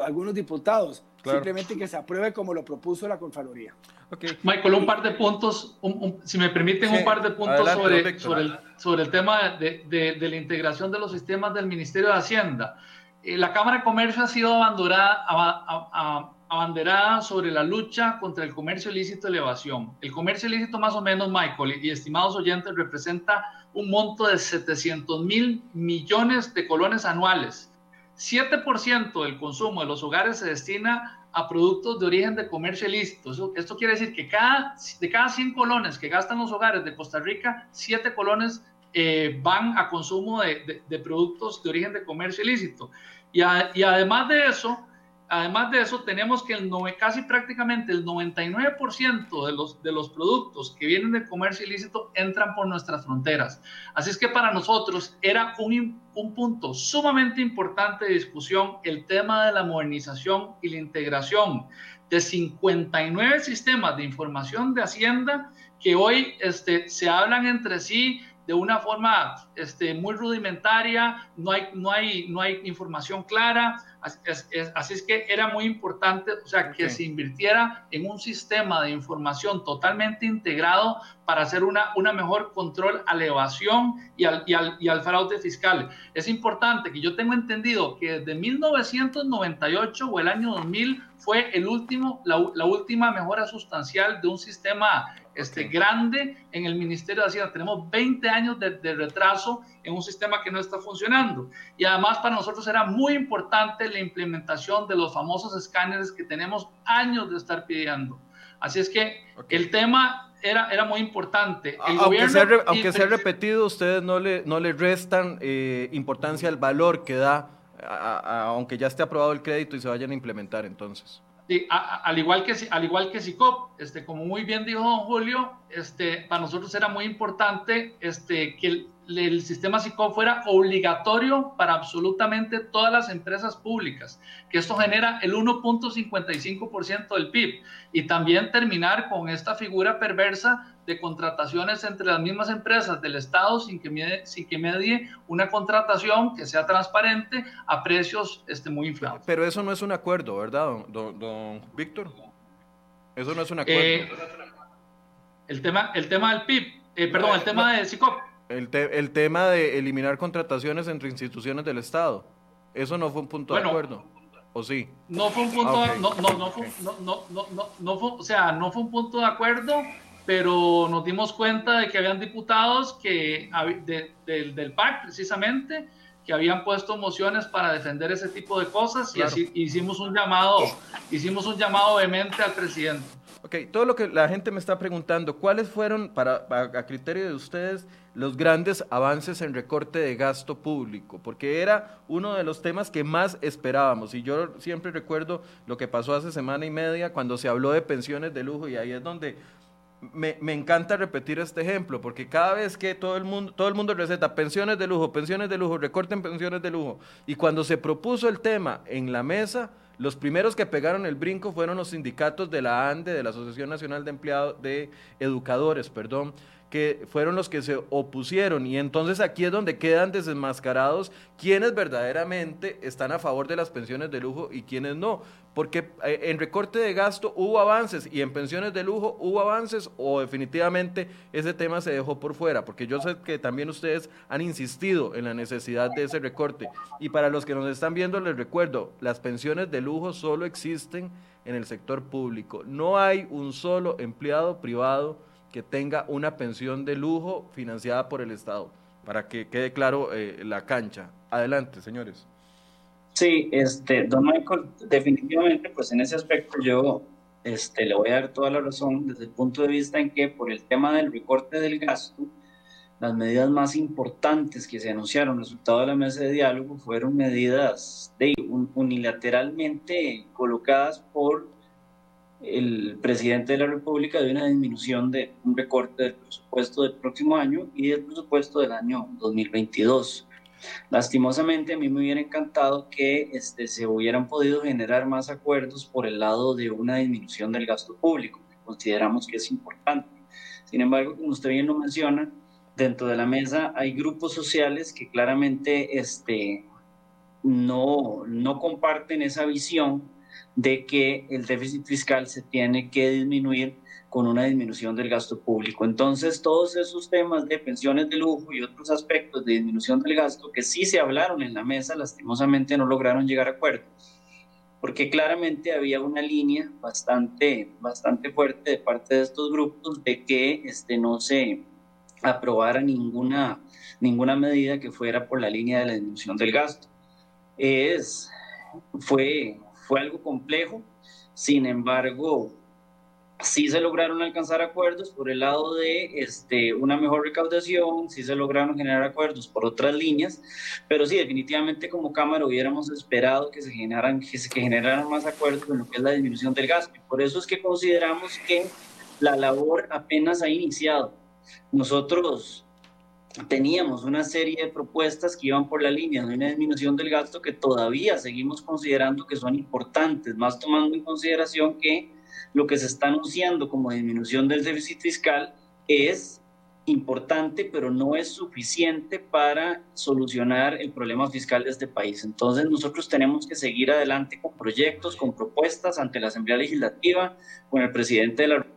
algunos diputados, simplemente que se apruebe como lo propuso la Contraloría. Okay. Michael, un par de puntos, si me permiten, un par de puntos sobre, sobre, el, sobre el tema de, de, la integración de los sistemas del Ministerio de Hacienda. Eh, la Cámara de Comercio ha sido abandonada, a, abanderada sobre la lucha contra el comercio ilícito de evasión. El comercio ilícito más o menos, Michael, y estimados oyentes, representa un monto de 700 mil millones de colones anuales. 7% del consumo de los hogares se destina a productos de origen de comercio ilícito. esto quiere decir que cada, de cada 100 colones que gastan los hogares de Costa Rica, 7 colones eh, van a consumo de, productos de origen de comercio ilícito. y además de eso, Además de eso, tenemos que el casi prácticamente el 99% de los, de los productos que vienen del comercio ilícito entran por nuestras fronteras. Así es que para nosotros era un, un punto sumamente importante de discusión el tema de la modernización y la integración de 59 sistemas de información de Hacienda que hoy este, se hablan entre sí de una forma este, muy rudimentaria, no hay, no, hay, no hay información clara, así es, que era muy importante, o sea, que se invirtiera en un sistema de información totalmente integrado para hacer una, una mejor control a la evasión y al, y, al, y al fraude fiscal. Es importante que yo tengo entendido que desde 1998 o el año 2000 fue el último, la, la última mejora sustancial de un sistema este, grande en el Ministerio de Hacienda. Tenemos 20 años de, retraso en un sistema que no está funcionando. Y además para nosotros era muy importante la implementación de los famosos escáneres que tenemos años de estar pidiendo. Así es que el tema era, era muy importante. aunque, sea, aunque sea repetido, ustedes no le, no le restan eh, importancia al valor que da, aunque ya esté aprobado el crédito y se vayan a implementar entonces. Al, igual que, al igual que SICOP, este, como muy bien dijo don Julio, este, para nosotros era muy importante este, que el, sistema SICOP fuera obligatorio para absolutamente todas las empresas públicas, que esto genera el 1.55% del PIB, y también terminar con esta figura perversa de contrataciones entre las mismas empresas del Estado sin que, medie, sin que medie una contratación que sea transparente a precios este, muy inflados. Pero eso no es un acuerdo, ¿verdad, don, don, Víctor? Eso no es un acuerdo. Eh, el, tema, el tema del PIB, eh, perdón, el tema de SICOP. El, el, tema de eliminar contrataciones entre instituciones del Estado. Eso no fue un punto de acuerdo. ¿O sí? No fue un punto, ah, no, no, no, fue, no, no, no, no, fue, o sea, no fue un punto de acuerdo pero nos dimos cuenta de que habían diputados que, del PAC precisamente que habían puesto mociones para defender ese tipo de cosas y así hicimos un llamado, hicimos un llamado vehemente al presidente. Ok, todo lo que la gente me está preguntando, ¿cuáles fueron, para, a criterio de ustedes, los grandes avances en recorte de gasto público? Porque era uno de los temas que más esperábamos. Y yo siempre recuerdo lo que pasó hace semana y media cuando se habló de pensiones de lujo y ahí es donde me, me, encanta repetir este ejemplo, porque cada vez que todo el, mundo, todo el mundo receta pensiones de lujo, pensiones de lujo, recorten pensiones de lujo, y cuando se propuso el tema en la mesa, los primeros que pegaron el brinco fueron los sindicatos de la ANDE, de la Asociación Nacional de Empleados, de Educadores, perdón, que fueron los que se opusieron. Y entonces aquí es donde quedan desenmascarados quienes verdaderamente están a favor de las pensiones de lujo y quienes no. Porque eh, en recorte de gasto hubo avances y en pensiones de lujo hubo avances o definitivamente ese tema se dejó por fuera. Porque yo sé que también ustedes han insistido en la necesidad de ese recorte. Y para los que nos están viendo les recuerdo, las pensiones de lujo solo existen en el sector público. No hay un solo empleado privado que tenga una pensión de lujo financiada por el Estado, para que quede claro eh, la cancha. Adelante, señores. Sí, este, don Michael, definitivamente, pues en ese aspecto yo este, le voy a dar toda la razón desde el punto de vista en que por el tema del recorte del gasto, las medidas más importantes que se anunciaron resultado de la mesa de diálogo fueron medidas de, unilateralmente colocadas por el presidente de la República de una disminución de un recorte del presupuesto del próximo año y del presupuesto del año 2022. Lastimosamente, a mí me hubiera encantado que este, se hubieran podido generar más acuerdos por el lado de una disminución del gasto público, que consideramos que es importante. Sin embargo, como usted bien lo menciona, dentro de la mesa hay grupos sociales que claramente este, no, no comparten esa visión de que el déficit fiscal se tiene que disminuir con una disminución del gasto público. Entonces, todos esos temas de pensiones de lujo y otros aspectos de disminución del gasto que sí se hablaron en la mesa, lastimosamente no lograron llegar a acuerdo, porque claramente había una línea bastante, bastante fuerte de parte de estos grupos de que este, no se aprobara ninguna, ninguna medida que fuera por la línea de la disminución del gasto. Es, fue, fue algo complejo, sin embargo, sí se lograron alcanzar acuerdos por el lado de este, una mejor recaudación, sí se lograron generar acuerdos por otras líneas, pero sí, definitivamente como Cámara hubiéramos esperado que se generaran, que se generaran más acuerdos en lo que es la disminución del gasto. Por eso es que consideramos que la labor apenas ha iniciado. Nosotros teníamos una serie de propuestas que iban por la línea de una disminución del gasto que todavía seguimos considerando que son importantes, más tomando en consideración que lo que se está anunciando como disminución del déficit fiscal es importante, pero no es suficiente para solucionar el problema fiscal de este país. Entonces nosotros tenemos que seguir adelante con proyectos, con propuestas ante la Asamblea Legislativa, con el presidente de la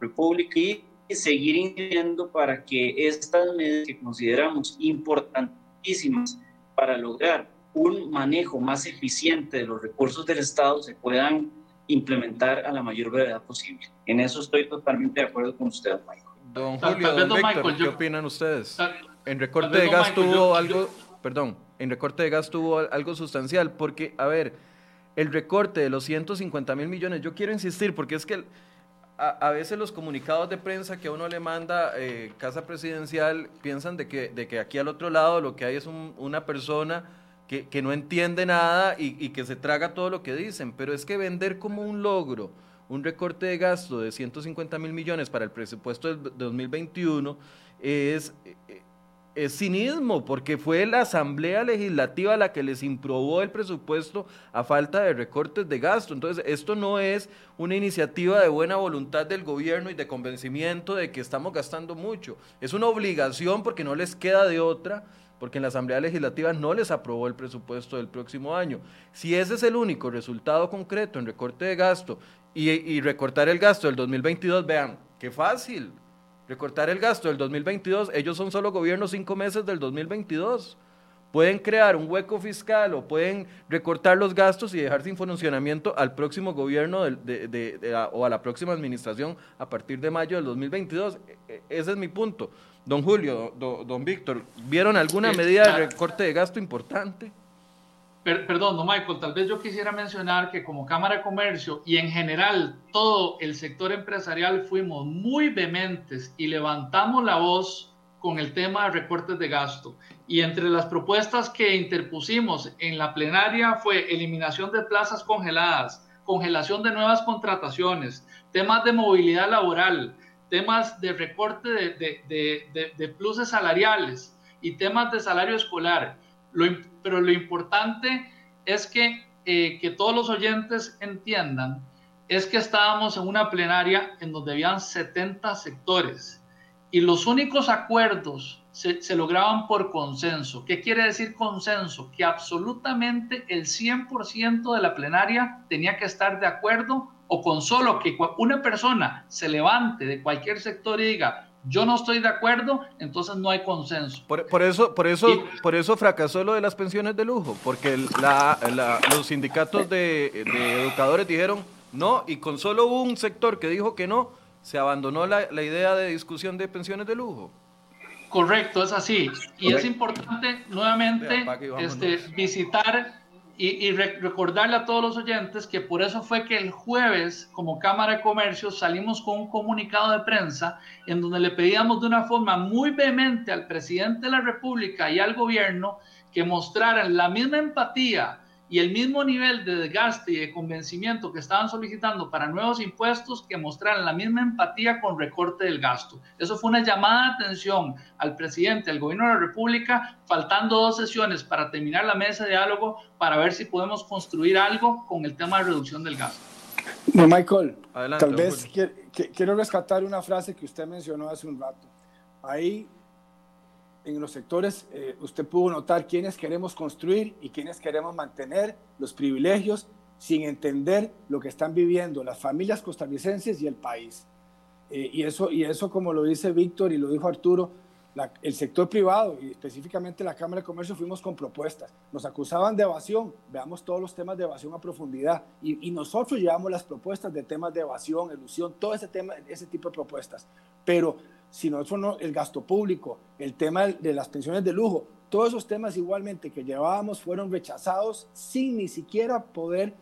República y seguir incidiendo para que estas medidas que consideramos importantísimas para lograr un manejo más eficiente de los recursos del Estado se puedan implementar a la mayor brevedad posible. En eso estoy totalmente de acuerdo con usted, Michael. Don Julio, don Víctor, ¿qué opinan ustedes? En recorte de gasto hubo algo, perdón, en recorte de gasto hubo algo sustancial, porque, a ver, el recorte de los 150 mil millones, yo quiero insistir, porque es que a, veces los comunicados de prensa que uno le manda eh, Casa Presidencial piensan de que, de que aquí al otro lado lo que hay es una persona que, que, no entiende nada y, que se traga todo lo que dicen, pero es que vender como un logro un recorte de gasto de 150 mil millones para el presupuesto del 2021 es es cinismo, porque fue la Asamblea Legislativa la que les improbó el presupuesto a falta de recortes de gasto. Entonces, esto no es una iniciativa de buena voluntad del gobierno y de convencimiento de que estamos gastando mucho. Es una obligación porque no les queda de otra, porque en la Asamblea Legislativa no les aprobó el presupuesto del próximo año. Si ese es el único resultado concreto en recorte de gasto y, y recortar el gasto del 2022, vean, qué fácil recortar el gasto del 2022, ellos son solo gobierno cinco meses del 2022. Pueden crear un hueco fiscal o pueden recortar los gastos y dejar sin funcionamiento al próximo gobierno de, o a la próxima administración a partir de mayo del 2022. E, e, ese es mi punto. Don Julio, don, don Víctor, ¿vieron alguna medida de recorte de gasto importante? Perdón, no Michael, tal vez yo quisiera mencionar que como Cámara de Comercio y en general todo el sector empresarial fuimos muy vehementes y levantamos la voz con el tema de recortes de gasto. Y entre las propuestas que interpusimos en la plenaria fue eliminación de plazas congeladas, congelación de nuevas contrataciones, temas de movilidad laboral, temas de recorte de, de pluses salariales y temas de salario escolar pero lo importante es que, eh, que todos los oyentes entiendan, es que estábamos en una plenaria en donde habían 70 sectores y los únicos acuerdos se, se, lograban por consenso. ¿Qué quiere decir consenso? Que absolutamente el 100% de la plenaria tenía que estar de acuerdo o con solo que una persona se levante de cualquier sector y diga, yo no estoy de acuerdo, entonces no hay consenso. Por, eso, por, eso, por eso fracasó lo de las pensiones de lujo, porque los sindicatos de, educadores dijeron no, y con solo un sector que dijo que no, se abandonó la, idea de discusión de pensiones de lujo. Correcto, es así. Y es importante nuevamente este, visitar y, recordarle a todos los oyentes que por eso fue que el jueves, como Cámara de Comercio, salimos con un comunicado de prensa en donde le pedíamos de una forma muy vehemente al presidente de la República y al gobierno que mostraran la misma empatía y el mismo nivel de desgaste y de convencimiento que estaban solicitando para nuevos impuestos que mostraran la misma empatía con recorte del gasto. Eso fue una llamada de atención al presidente del gobierno de la República, faltando dos sesiones para terminar la mesa de diálogo para ver si podemos construir algo con el tema de reducción del gasto. No, Michael, tal vez quiero rescatar una frase que usted mencionó hace un rato. Ahí en los sectores eh, usted pudo notar quiénes queremos construir y quiénes queremos mantener los privilegios sin entender lo que están viviendo las familias costarricenses y el país. Eh, y, eso, y eso, como lo dice Víctor y lo dijo Arturo, el sector privado y específicamente la Cámara de Comercio fuimos con propuestas. Nos acusaban de evasión, veamos todos los temas de evasión a profundidad y, y nosotros llevamos las propuestas de temas de evasión, ilusión, todo ese, tema, ese tipo de propuestas. Pero si no, el gasto público, el tema de las pensiones de lujo, todos esos temas igualmente que llevábamos fueron rechazados sin ni siquiera poder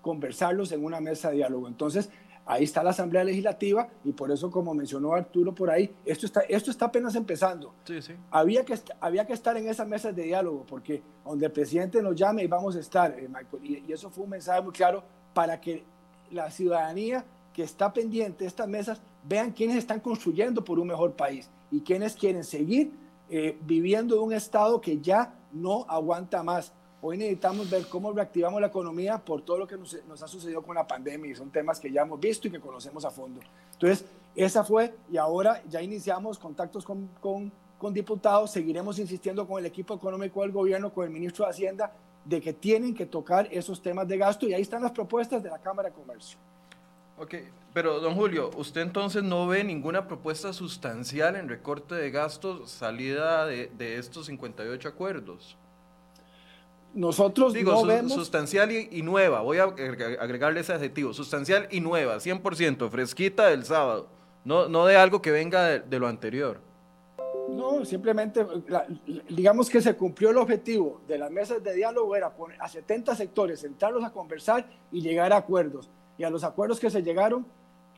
conversarlos en una mesa de diálogo. Entonces, ahí está la Asamblea Legislativa y por eso, como mencionó Arturo por ahí, esto está, esto está apenas empezando. Sí, sí. Había, que, había que estar en esas mesas de diálogo porque donde el presidente nos llame y vamos a estar, eh, Michael, y eso fue un mensaje muy claro para que la ciudadanía que está pendiente de estas mesas vean quiénes están construyendo por un mejor país y quiénes quieren seguir eh, viviendo en un estado que ya no aguanta más. Hoy necesitamos ver cómo reactivamos la economía por todo lo que nos, ha sucedido con la pandemia y son temas que ya hemos visto y que conocemos a fondo. Entonces, esa fue y ahora ya iniciamos contactos con, con, con diputados, seguiremos insistiendo con el equipo económico del gobierno, con el ministro de Hacienda, de que tienen que tocar esos temas de gasto y ahí están las propuestas de la Cámara de Comercio. Ok, pero don Julio, ¿usted entonces no ve ninguna propuesta sustancial en recorte de gastos salida de, estos 58 acuerdos? Nosotros Digo, no vemos... sustancial y, nueva, voy a agregarle ese adjetivo, sustancial y nueva, 100%, fresquita del sábado, no, no de algo que venga de, lo anterior. No, simplemente, digamos que se cumplió el objetivo de las mesas de diálogo, era poner a 70 sectores, sentarlos a conversar y llegar a acuerdos. Y a los acuerdos que se llegaron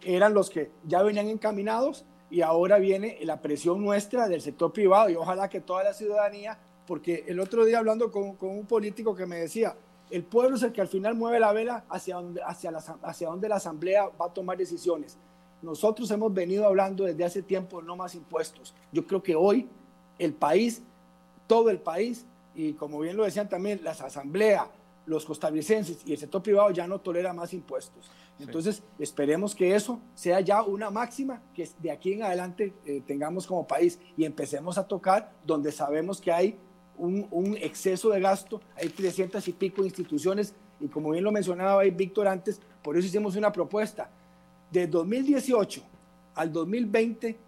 eran los que ya venían encaminados y ahora viene la presión nuestra del sector privado y ojalá que toda la ciudadanía, porque el otro día hablando con, un político que me decía, el pueblo es el que al final mueve la vela hacia donde, hacia, la, hacia donde la asamblea va a tomar decisiones. Nosotros hemos venido hablando desde hace tiempo no más impuestos. Yo creo que hoy el país, todo el país, y como bien lo decían también las asambleas, los costarricenses y el sector privado ya no tolera más impuestos. Entonces, esperemos que eso sea ya una máxima que de aquí en adelante eh, tengamos como país y empecemos a tocar donde sabemos que hay un, un, exceso de gasto, hay 300 y pico instituciones y como bien lo mencionaba Víctor antes, por eso hicimos una propuesta. De 2018 al 2020,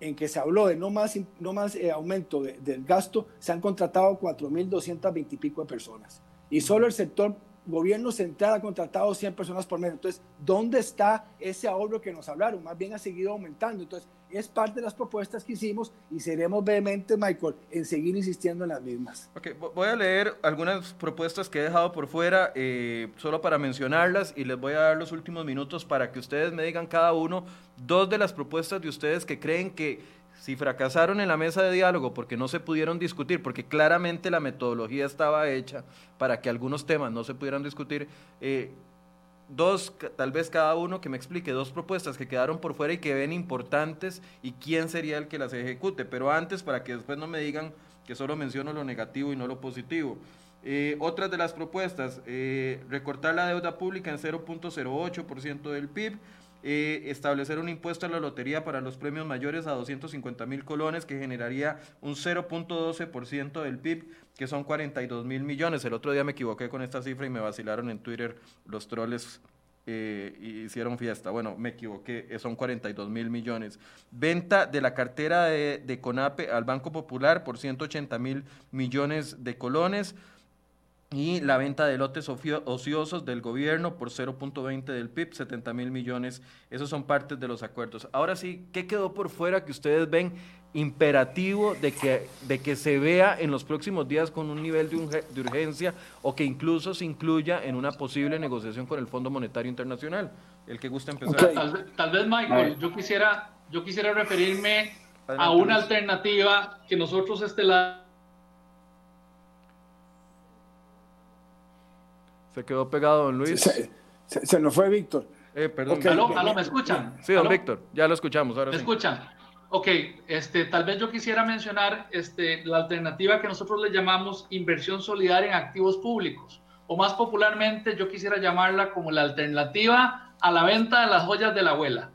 en que se habló de no más, no más eh, aumento del gasto, se han contratado 4.220 y pico de personas y solo el sector gobierno central ha contratado 100 personas por mes. Entonces, ¿dónde está ese ahorro que nos hablaron? Más bien ha seguido aumentando. Entonces, es parte de las propuestas que hicimos y seremos vehementes, Michael, en seguir insistiendo en las mismas. Okay, voy a leer algunas propuestas que he dejado por fuera, eh, solo para mencionarlas, y les voy a dar los últimos minutos para que ustedes me digan cada uno dos de las propuestas de ustedes que creen que si fracasaron en la mesa de diálogo porque no se pudieron discutir, porque claramente la metodología estaba hecha para que algunos temas no se pudieran discutir, eh, dos, tal vez cada uno que me explique dos propuestas que quedaron por fuera y que ven importantes y quién sería el que las ejecute. Pero antes, para que después no me digan que solo menciono lo negativo y no lo positivo. Eh, otras de las propuestas, eh, recortar la deuda pública en 0.08% del PIB, eh, establecer un impuesto a la lotería para los premios mayores a 250 mil colones que generaría un 0.12% del PIB, que son 42 mil millones. El otro día me equivoqué con esta cifra y me vacilaron en Twitter los troles eh, hicieron fiesta. Bueno, me equivoqué, eh, son 42 mil millones. Venta de la cartera de, de, CONAPE al Banco Popular por 180 mil millones de colones y la venta de lotes ociosos del gobierno por 0.20 del PIB, 70 mil millones. Esos son partes de los acuerdos. Ahora sí, ¿qué quedó por fuera que ustedes ven imperativo de que, de que se vea en los próximos días con un nivel de, de urgencia o que incluso se incluya en una posible negociación con el Fondo Monetario Internacional? El que gusta empezar. Tal, vez, Michael, yo quisiera, yo quisiera referirme a una alternativa que nosotros este la Se quedó pegado don Luis. Se, nos fue Víctor. Eh, perdón. ¿Aló, me escuchan? Sí, don Víctor, ya lo escuchamos. Ahora ¿Me escuchan? Ok, este, tal vez yo quisiera mencionar este, la alternativa que nosotros le llamamos inversión solidaria en activos públicos, o más popularmente yo quisiera llamarla como la alternativa a la venta de las joyas de la abuela.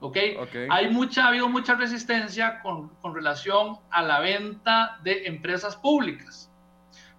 ¿ok? okay. Hay mucha, ha habido mucha resistencia con, con relación a la venta de empresas públicas.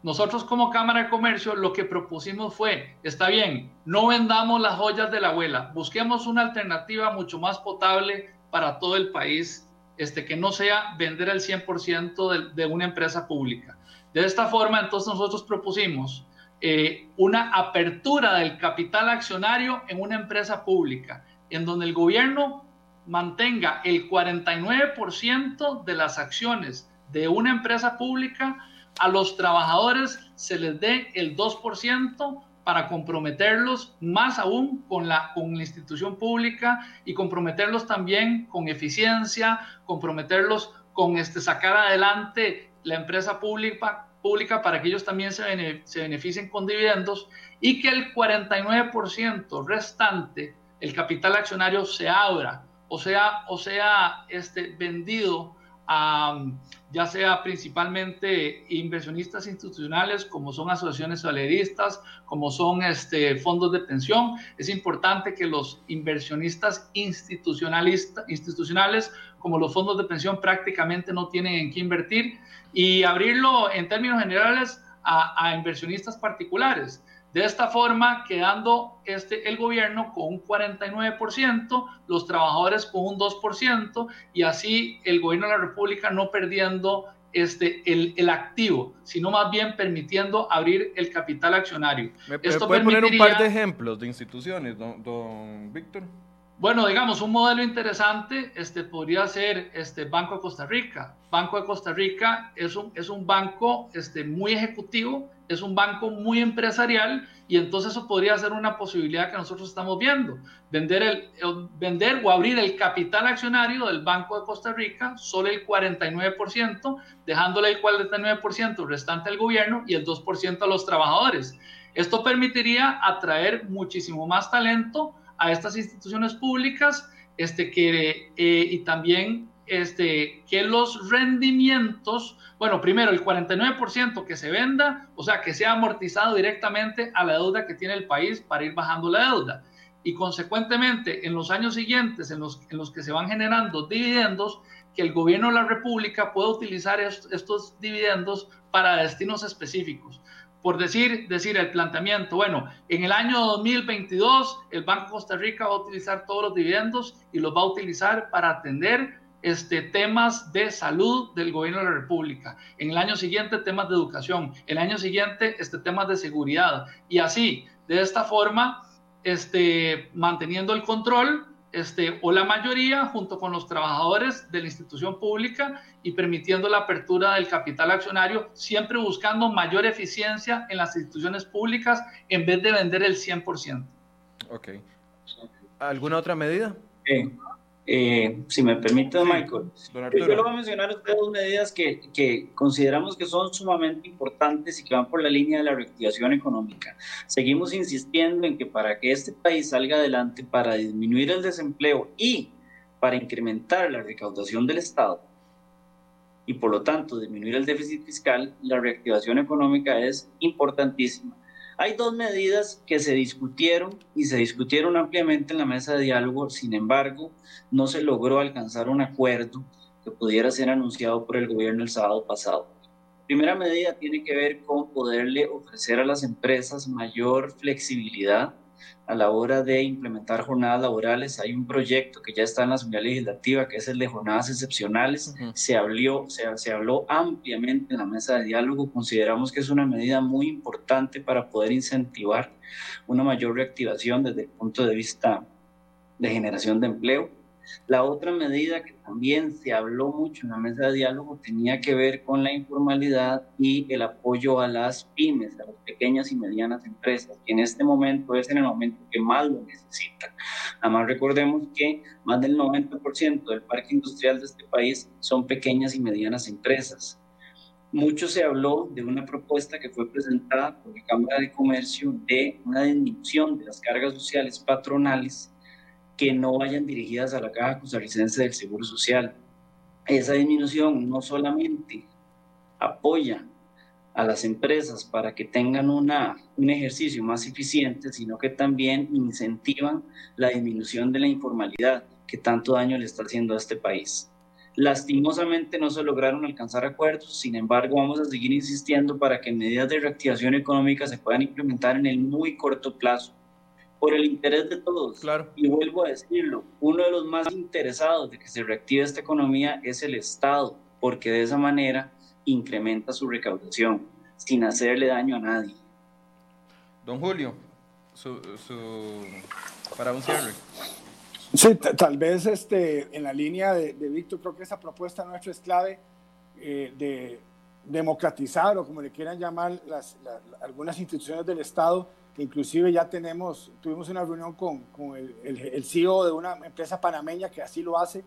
Nosotros como Cámara de Comercio lo que propusimos fue, está bien, no vendamos las joyas de la abuela, busquemos una alternativa mucho más potable para todo el país, este, que no sea vender el 100% de, de, una empresa pública. De esta forma, entonces nosotros propusimos eh, una apertura del capital accionario en una empresa pública, en donde el gobierno mantenga el 49% de las acciones de una empresa pública a los trabajadores se les dé el 2% para comprometerlos más aún con la, con la institución pública y comprometerlos también con eficiencia, comprometerlos con este, sacar adelante la empresa pública, pública para que ellos también se, se beneficien con dividendos y que el 49% restante, el capital accionario, se abra o sea, o sea este, vendido a, ya sea principalmente inversionistas institucionales, como son asociaciones salaristas, como son este, fondos de pensión. Es importante que los inversionistas institucionales, como los fondos de pensión, prácticamente no tienen en qué invertir y abrirlo en términos generales a inversionistas particulares. De esta forma, quedando este, el gobierno con un 49%, los trabajadores con un 2%, y así el gobierno de la República no perdiendo este, el, el activo, sino más bien permitiendo abrir el capital accionario. ¿Me, Esto puede poner un par de ejemplos de instituciones, don, don Víctor? Bueno, digamos, un modelo interesante este, podría ser este Banco de Costa Rica. Banco de Costa Rica es un, es un banco este, muy ejecutivo, es un banco muy empresarial y entonces eso podría ser una posibilidad que nosotros estamos viendo. Vender, el, vender o abrir el capital accionario del Banco de Costa Rica, solo el 49%, dejándole el 49% restante al gobierno y el 2% a los trabajadores. Esto permitiría atraer muchísimo más talento a estas instituciones públicas este, que, eh, y también este, que los rendimientos, bueno, primero el 49% que se venda, o sea, que sea amortizado directamente a la deuda que tiene el país para ir bajando la deuda. Y consecuentemente, en los años siguientes, en los, en los que se van generando dividendos, que el gobierno de la República pueda utilizar estos dividendos para destinos específicos por decir, decir el planteamiento, bueno, en el año 2022 el Banco de Costa Rica va a utilizar todos los dividendos y los va a utilizar para atender este, temas de salud del gobierno de la República. En el año siguiente, temas de educación. El año siguiente, este, temas de seguridad. Y así, De esta forma, este, manteniendo el control, este, o la mayoría, junto con los trabajadores de la institución pública y permitiendo la apertura del capital accionario, siempre buscando mayor eficiencia en las instituciones públicas en vez de vender el 100%. Ok. ¿Alguna otra medida? Eh, si me permite, Michael, yo le voy a mencionar dos medidas que, que, consideramos que son sumamente importantes y que van por la línea de la reactivación económica. Seguimos insistiendo en que para que este país salga adelante, para disminuir el desempleo y para incrementar la recaudación del Estado y por lo tanto disminuir el déficit fiscal, la reactivación económica es importantísima. Hay dos medidas que se discutieron y se discutieron ampliamente en la mesa de diálogo, sin embargo, no se logró alcanzar un acuerdo que pudiera ser anunciado por el gobierno el sábado pasado. Primera medida tiene que ver con poderle ofrecer a las empresas mayor flexibilidad a la hora de implementar jornadas laborales. Hay un proyecto que ya está en la Asamblea Legislativa, que es el de jornadas excepcionales. se, habló, se, se habló ampliamente en la mesa de diálogo. Consideramos que es una medida muy importante para poder incentivar una mayor reactivación desde el punto de vista de generación de empleo la otra medida que también se habló mucho en la mesa de diálogo tenía que ver con la informalidad y el apoyo a las pymes, a las pequeñas y medianas empresas, que en este momento es en el momento que más lo necesitan. Además, recordemos que más del 90% del parque industrial de este país son pequeñas y medianas empresas. Mucho se habló de una propuesta que fue presentada por la Cámara de Comercio de una disminución de las cargas sociales patronales que no vayan dirigidas a la Caja Costarricense del Seguro Social. Esa disminución no solamente apoya a las empresas para que tengan una, un ejercicio más eficiente, sino que también incentivan la disminución de la informalidad que tanto daño le está haciendo a este país. Lastimosamente no se lograron alcanzar acuerdos, sin embargo vamos a seguir insistiendo para que medidas de reactivación económica se puedan implementar en el muy corto plazo por el interés de todos. Claro. Y vuelvo a decirlo, uno de los más interesados de que se reactive esta economía es el Estado, porque de esa manera incrementa su recaudación sin hacerle daño a nadie. Don Julio, su, para un cierre. Sí, tal vez este, en la línea de, Víctor, creo que esa propuesta nuestra es clave eh, de democratizar o como le quieran llamar las, algunas instituciones del Estado inclusive ya tenemos, tuvimos una reunión con, con el, el, CEO de una empresa panameña que así lo hace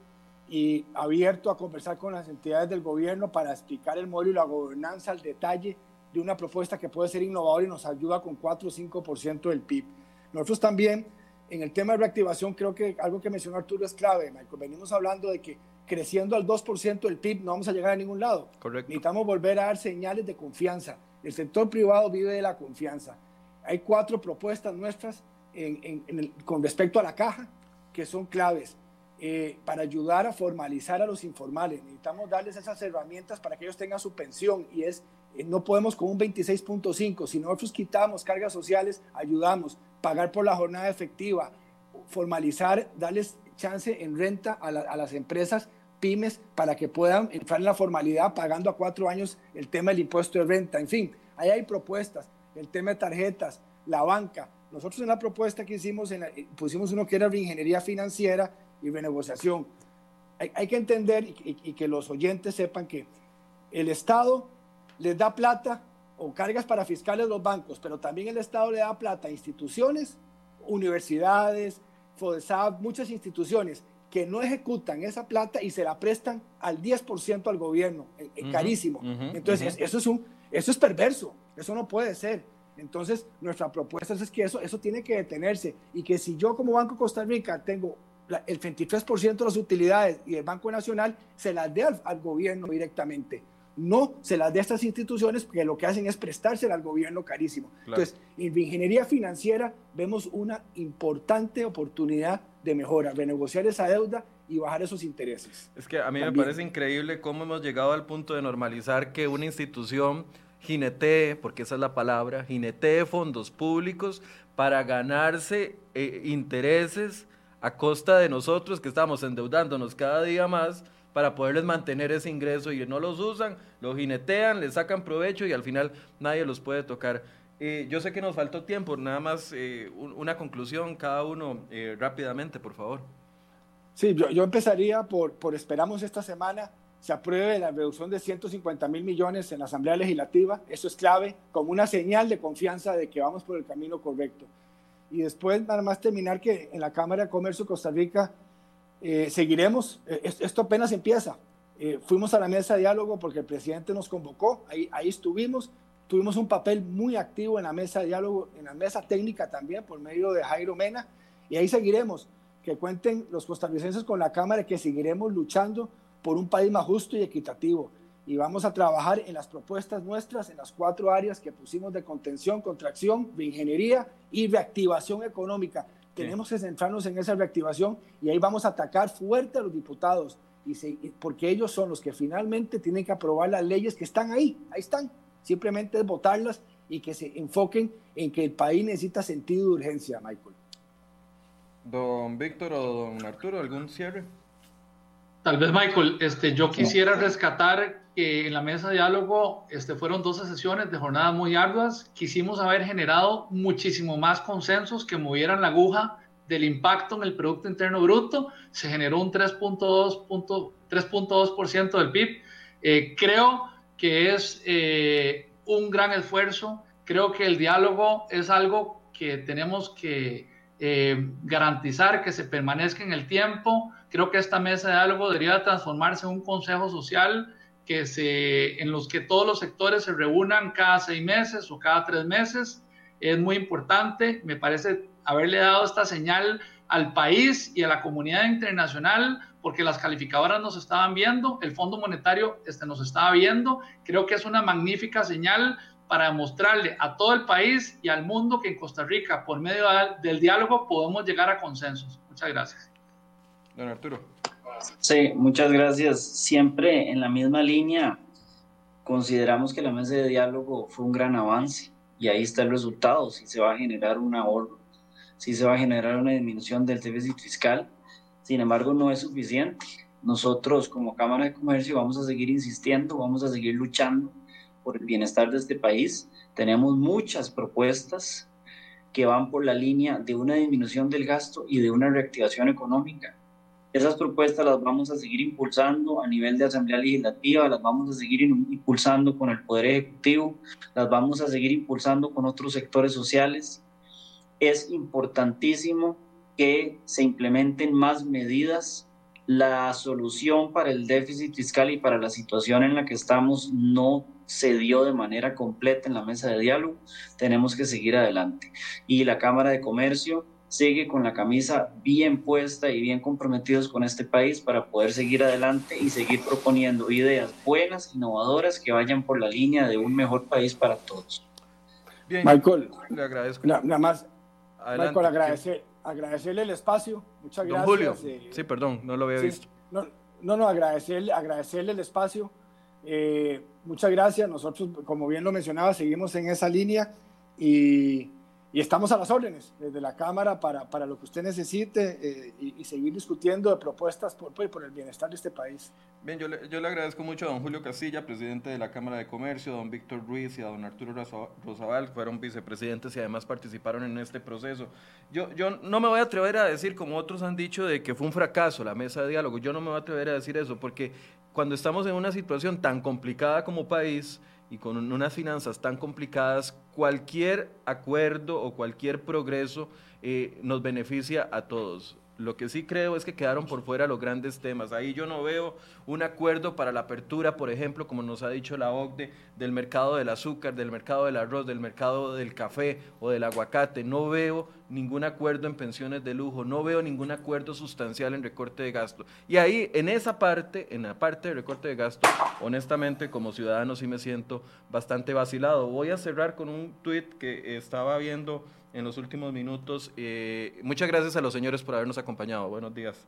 y abierto a conversar con las entidades del gobierno para explicar el modelo y la gobernanza al detalle de una propuesta que puede ser innovadora y nos ayuda con 4 o 5% del PIB. Nosotros también, en el tema de reactivación, creo que algo que mencionó Arturo es clave, Michael. Venimos hablando de que creciendo al 2% del PIB no vamos a llegar a ningún lado. Correcto. Necesitamos volver a dar señales de confianza. El sector privado vive de la confianza hay cuatro propuestas nuestras con respecto a la caja que son claves eh, para ayudar a formalizar a los informales. Necesitamos darles esas herramientas para que ellos tengan su pensión y es, eh, no podemos con un 26.5, si nosotros quitamos cargas sociales, ayudamos, pagar por la jornada efectiva, formalizar, darles chance en renta a, a las empresas pymes para que puedan entrar en la formalidad pagando a cuatro años el tema del impuesto de renta. En fin, ahí hay propuestas el tema de tarjetas, la banca. Nosotros en la propuesta que hicimos, en eh, pusimos uno que era ingeniería financiera y renegociación. Hay, que entender y, que los oyentes sepan que el Estado les da plata o cargas para fiscales los bancos, pero también el Estado le da plata a instituciones, universidades, FODESAB, muchas instituciones que no ejecutan esa plata y se la prestan al 10% al gobierno, eh, eh, carísimo. Entonces, eso, es un, eso es perverso. Eso no puede ser. Entonces, nuestra propuesta es que eso, eso tiene que detenerse y que si yo como Banco Costa Rica tengo el 23% de las utilidades y el Banco Nacional se las dé al, gobierno directamente. No se las dé a estas instituciones porque lo que hacen es prestársela al gobierno carísimo. Entonces, en ingeniería financiera vemos una importante oportunidad de mejora, renegociar esa deuda y bajar esos intereses. Es que a mí me parece increíble cómo hemos llegado al punto de normalizar que una institución jinetee, porque esa es la palabra, jinetee fondos públicos para ganarse eh, intereses a costa de nosotros que estamos endeudándonos cada día más para poderles mantener ese ingreso y no los usan, lo jinetean, le sacan provecho y al final nadie los puede tocar. Eh, yo sé que nos faltó tiempo, nada más eh, una conclusión cada uno eh, rápidamente, por favor. Sí, yo, yo empezaría por, por, esperamos esta semana se apruebe la reducción de 150 mil millones en la Asamblea Legislativa, eso es clave, como una señal de confianza de que vamos por el camino correcto. Y después, nada más terminar que en la Cámara de Comercio de Costa Rica seguiremos, esto apenas empieza, fuimos a la mesa de diálogo porque el presidente nos convocó, ahí, ahí estuvimos, Tuvimos un papel muy activo en la mesa de diálogo, en la mesa técnica también, por medio de Jairo Mena, y ahí seguiremos. Que cuenten los costarricenses con la Cámara que seguiremos luchando por un país más justo y equitativo. Y vamos a trabajar en las propuestas nuestras, en las cuatro áreas que pusimos de contención, contracción, ingeniería y reactivación económica. Tenemos que centrarnos en esa reactivación y ahí vamos a atacar fuerte a los diputados, y porque ellos son los que finalmente tienen que aprobar las leyes que están ahí, ahí están, Simplemente es votarlas y que se enfoquen en que el país necesita sentido de urgencia, Michael. Don Víctor o don Arturo, ¿algún cierre? Tal vez, Michael, este, yo quisiera rescatar que en la mesa de diálogo este, fueron 12 sesiones de jornadas muy arduas. Quisimos haber generado muchísimo más consensos que movieran la aguja del impacto en el Producto Interno Bruto. Se generó un 3.2% del PIB. Eh, creo que es eh, un gran esfuerzo. Creo que el diálogo es algo que tenemos que eh, garantizar que se permanezca en el tiempo. Creo que esta mesa de diálogo debería transformarse en un consejo social que se, en los que todos los sectores se reúnan cada seis meses o cada tres meses. Es muy importante. Me parece haberle dado esta señal al país y a la comunidad internacional porque las calificadoras nos estaban viendo, el Fondo Monetario este, nos estaba viendo. Creo que es una magnífica señal para demostrarle a todo el país y al mundo que en Costa Rica, por medio del diálogo, podemos llegar a consensos. Muchas gracias. Don Arturo. Sí, muchas gracias. Siempre en la misma línea, consideramos que la mesa de diálogo fue un gran avance y ahí está el resultado, si se va a generar un ahorro, si se va a generar una disminución del déficit fiscal sin embargo, no es suficiente. Nosotros como Cámara de Comercio vamos a seguir insistiendo, vamos a seguir luchando por el bienestar de este país. Tenemos muchas propuestas que van por la línea de una disminución del gasto y de una reactivación económica. Esas propuestas las vamos a seguir impulsando a nivel de Asamblea Legislativa, las vamos a seguir impulsando con el Poder Ejecutivo, las vamos a seguir impulsando con otros sectores sociales. Es importantísimo que se implementen más medidas. La solución para el déficit fiscal y para la situación en la que estamos no se dio de manera completa en la mesa de diálogo. Tenemos que seguir adelante. Y la Cámara de Comercio sigue con la camisa bien puesta y bien comprometidos con este país para poder seguir adelante y seguir proponiendo ideas buenas, innovadoras, que vayan por la línea de un mejor país para todos. Bien, Michael, le agradezco. Nada más, Michael, agradecer agradecerle el espacio. Muchas gracias. Julio. Eh, sí, perdón, no lo había visto. No, no, agradecerle, agradecerle el espacio. Eh, muchas gracias. Nosotros, como bien lo mencionaba, seguimos en esa línea y y estamos a las órdenes desde la Cámara para, para lo que usted necesite eh, y, seguir discutiendo de propuestas por, por, el bienestar de este país. Bien, yo le, yo le agradezco mucho a don Julio Casilla, presidente de la Cámara de Comercio, a don Víctor Ruiz y a don Arturo Rosabal, fueron vicepresidentes y además participaron en este proceso. Yo, yo no me voy a atrever a decir, como otros han dicho, de que fue un fracaso la mesa de diálogo. Yo no me voy a atrever a decir eso, porque cuando estamos en una situación tan complicada como país, y con unas finanzas tan complicadas, cualquier acuerdo o cualquier progreso eh, nos beneficia a todos. Lo que sí creo es que quedaron por fuera los grandes temas. Ahí yo no veo un acuerdo para la apertura, por ejemplo, como nos ha dicho la OCDE, del mercado del azúcar, del mercado del arroz, del mercado del café o del aguacate. No veo ningún acuerdo en pensiones de lujo, no veo ningún acuerdo sustancial en recorte de gasto. Y ahí, en esa parte, en la parte de recorte de gasto, honestamente, como ciudadano sí me siento bastante vacilado. Voy a cerrar con un tuit que estaba viendo en los últimos minutos. Eh, muchas gracias a los señores por habernos acompañado. Buenos días.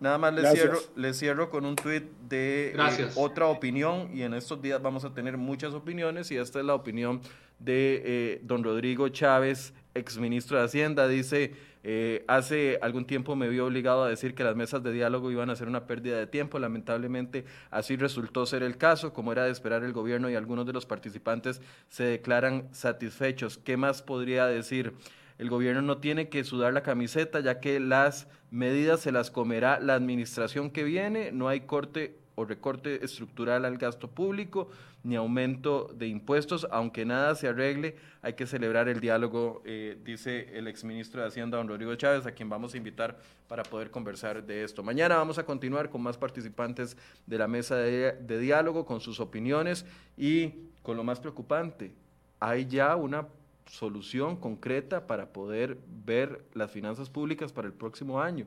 Nada más les cierro, les cierro con un tuit de eh, otra opinión y en estos días vamos a tener muchas opiniones y esta es la opinión de eh, don Rodrigo Chávez, exministro de Hacienda. Dice, eh, hace algún tiempo me vi obligado a decir que las mesas de diálogo iban a ser una pérdida de tiempo. Lamentablemente así resultó ser el caso. Como era de esperar, el gobierno y algunos de los participantes se declaran satisfechos. ¿Qué más podría decir? El gobierno no tiene que sudar la camiseta, ya que las medidas se las comerá la administración que viene. No hay corte o recorte estructural al gasto público, ni aumento de impuestos, aunque nada se arregle, hay que celebrar el diálogo, eh, dice el exministro de Hacienda, don Rodrigo Chávez, a quien vamos a invitar para poder conversar de esto. Mañana vamos a continuar con más participantes de la mesa de, de diálogo, con sus opiniones y con lo más preocupante, hay ya una solución concreta para poder ver las finanzas públicas para el próximo año,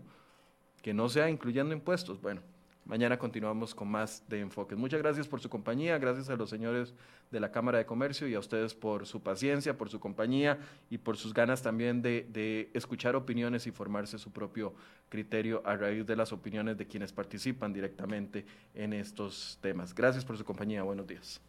que no sea incluyendo impuestos. Bueno, Mañana continuamos con más de enfoques. Muchas gracias por su compañía, gracias a los señores de la Cámara de Comercio y a ustedes por su paciencia, por su compañía y por sus ganas también de, de escuchar opiniones y formarse su propio criterio a raíz de las opiniones de quienes participan directamente en estos temas. Gracias por su compañía, buenos días.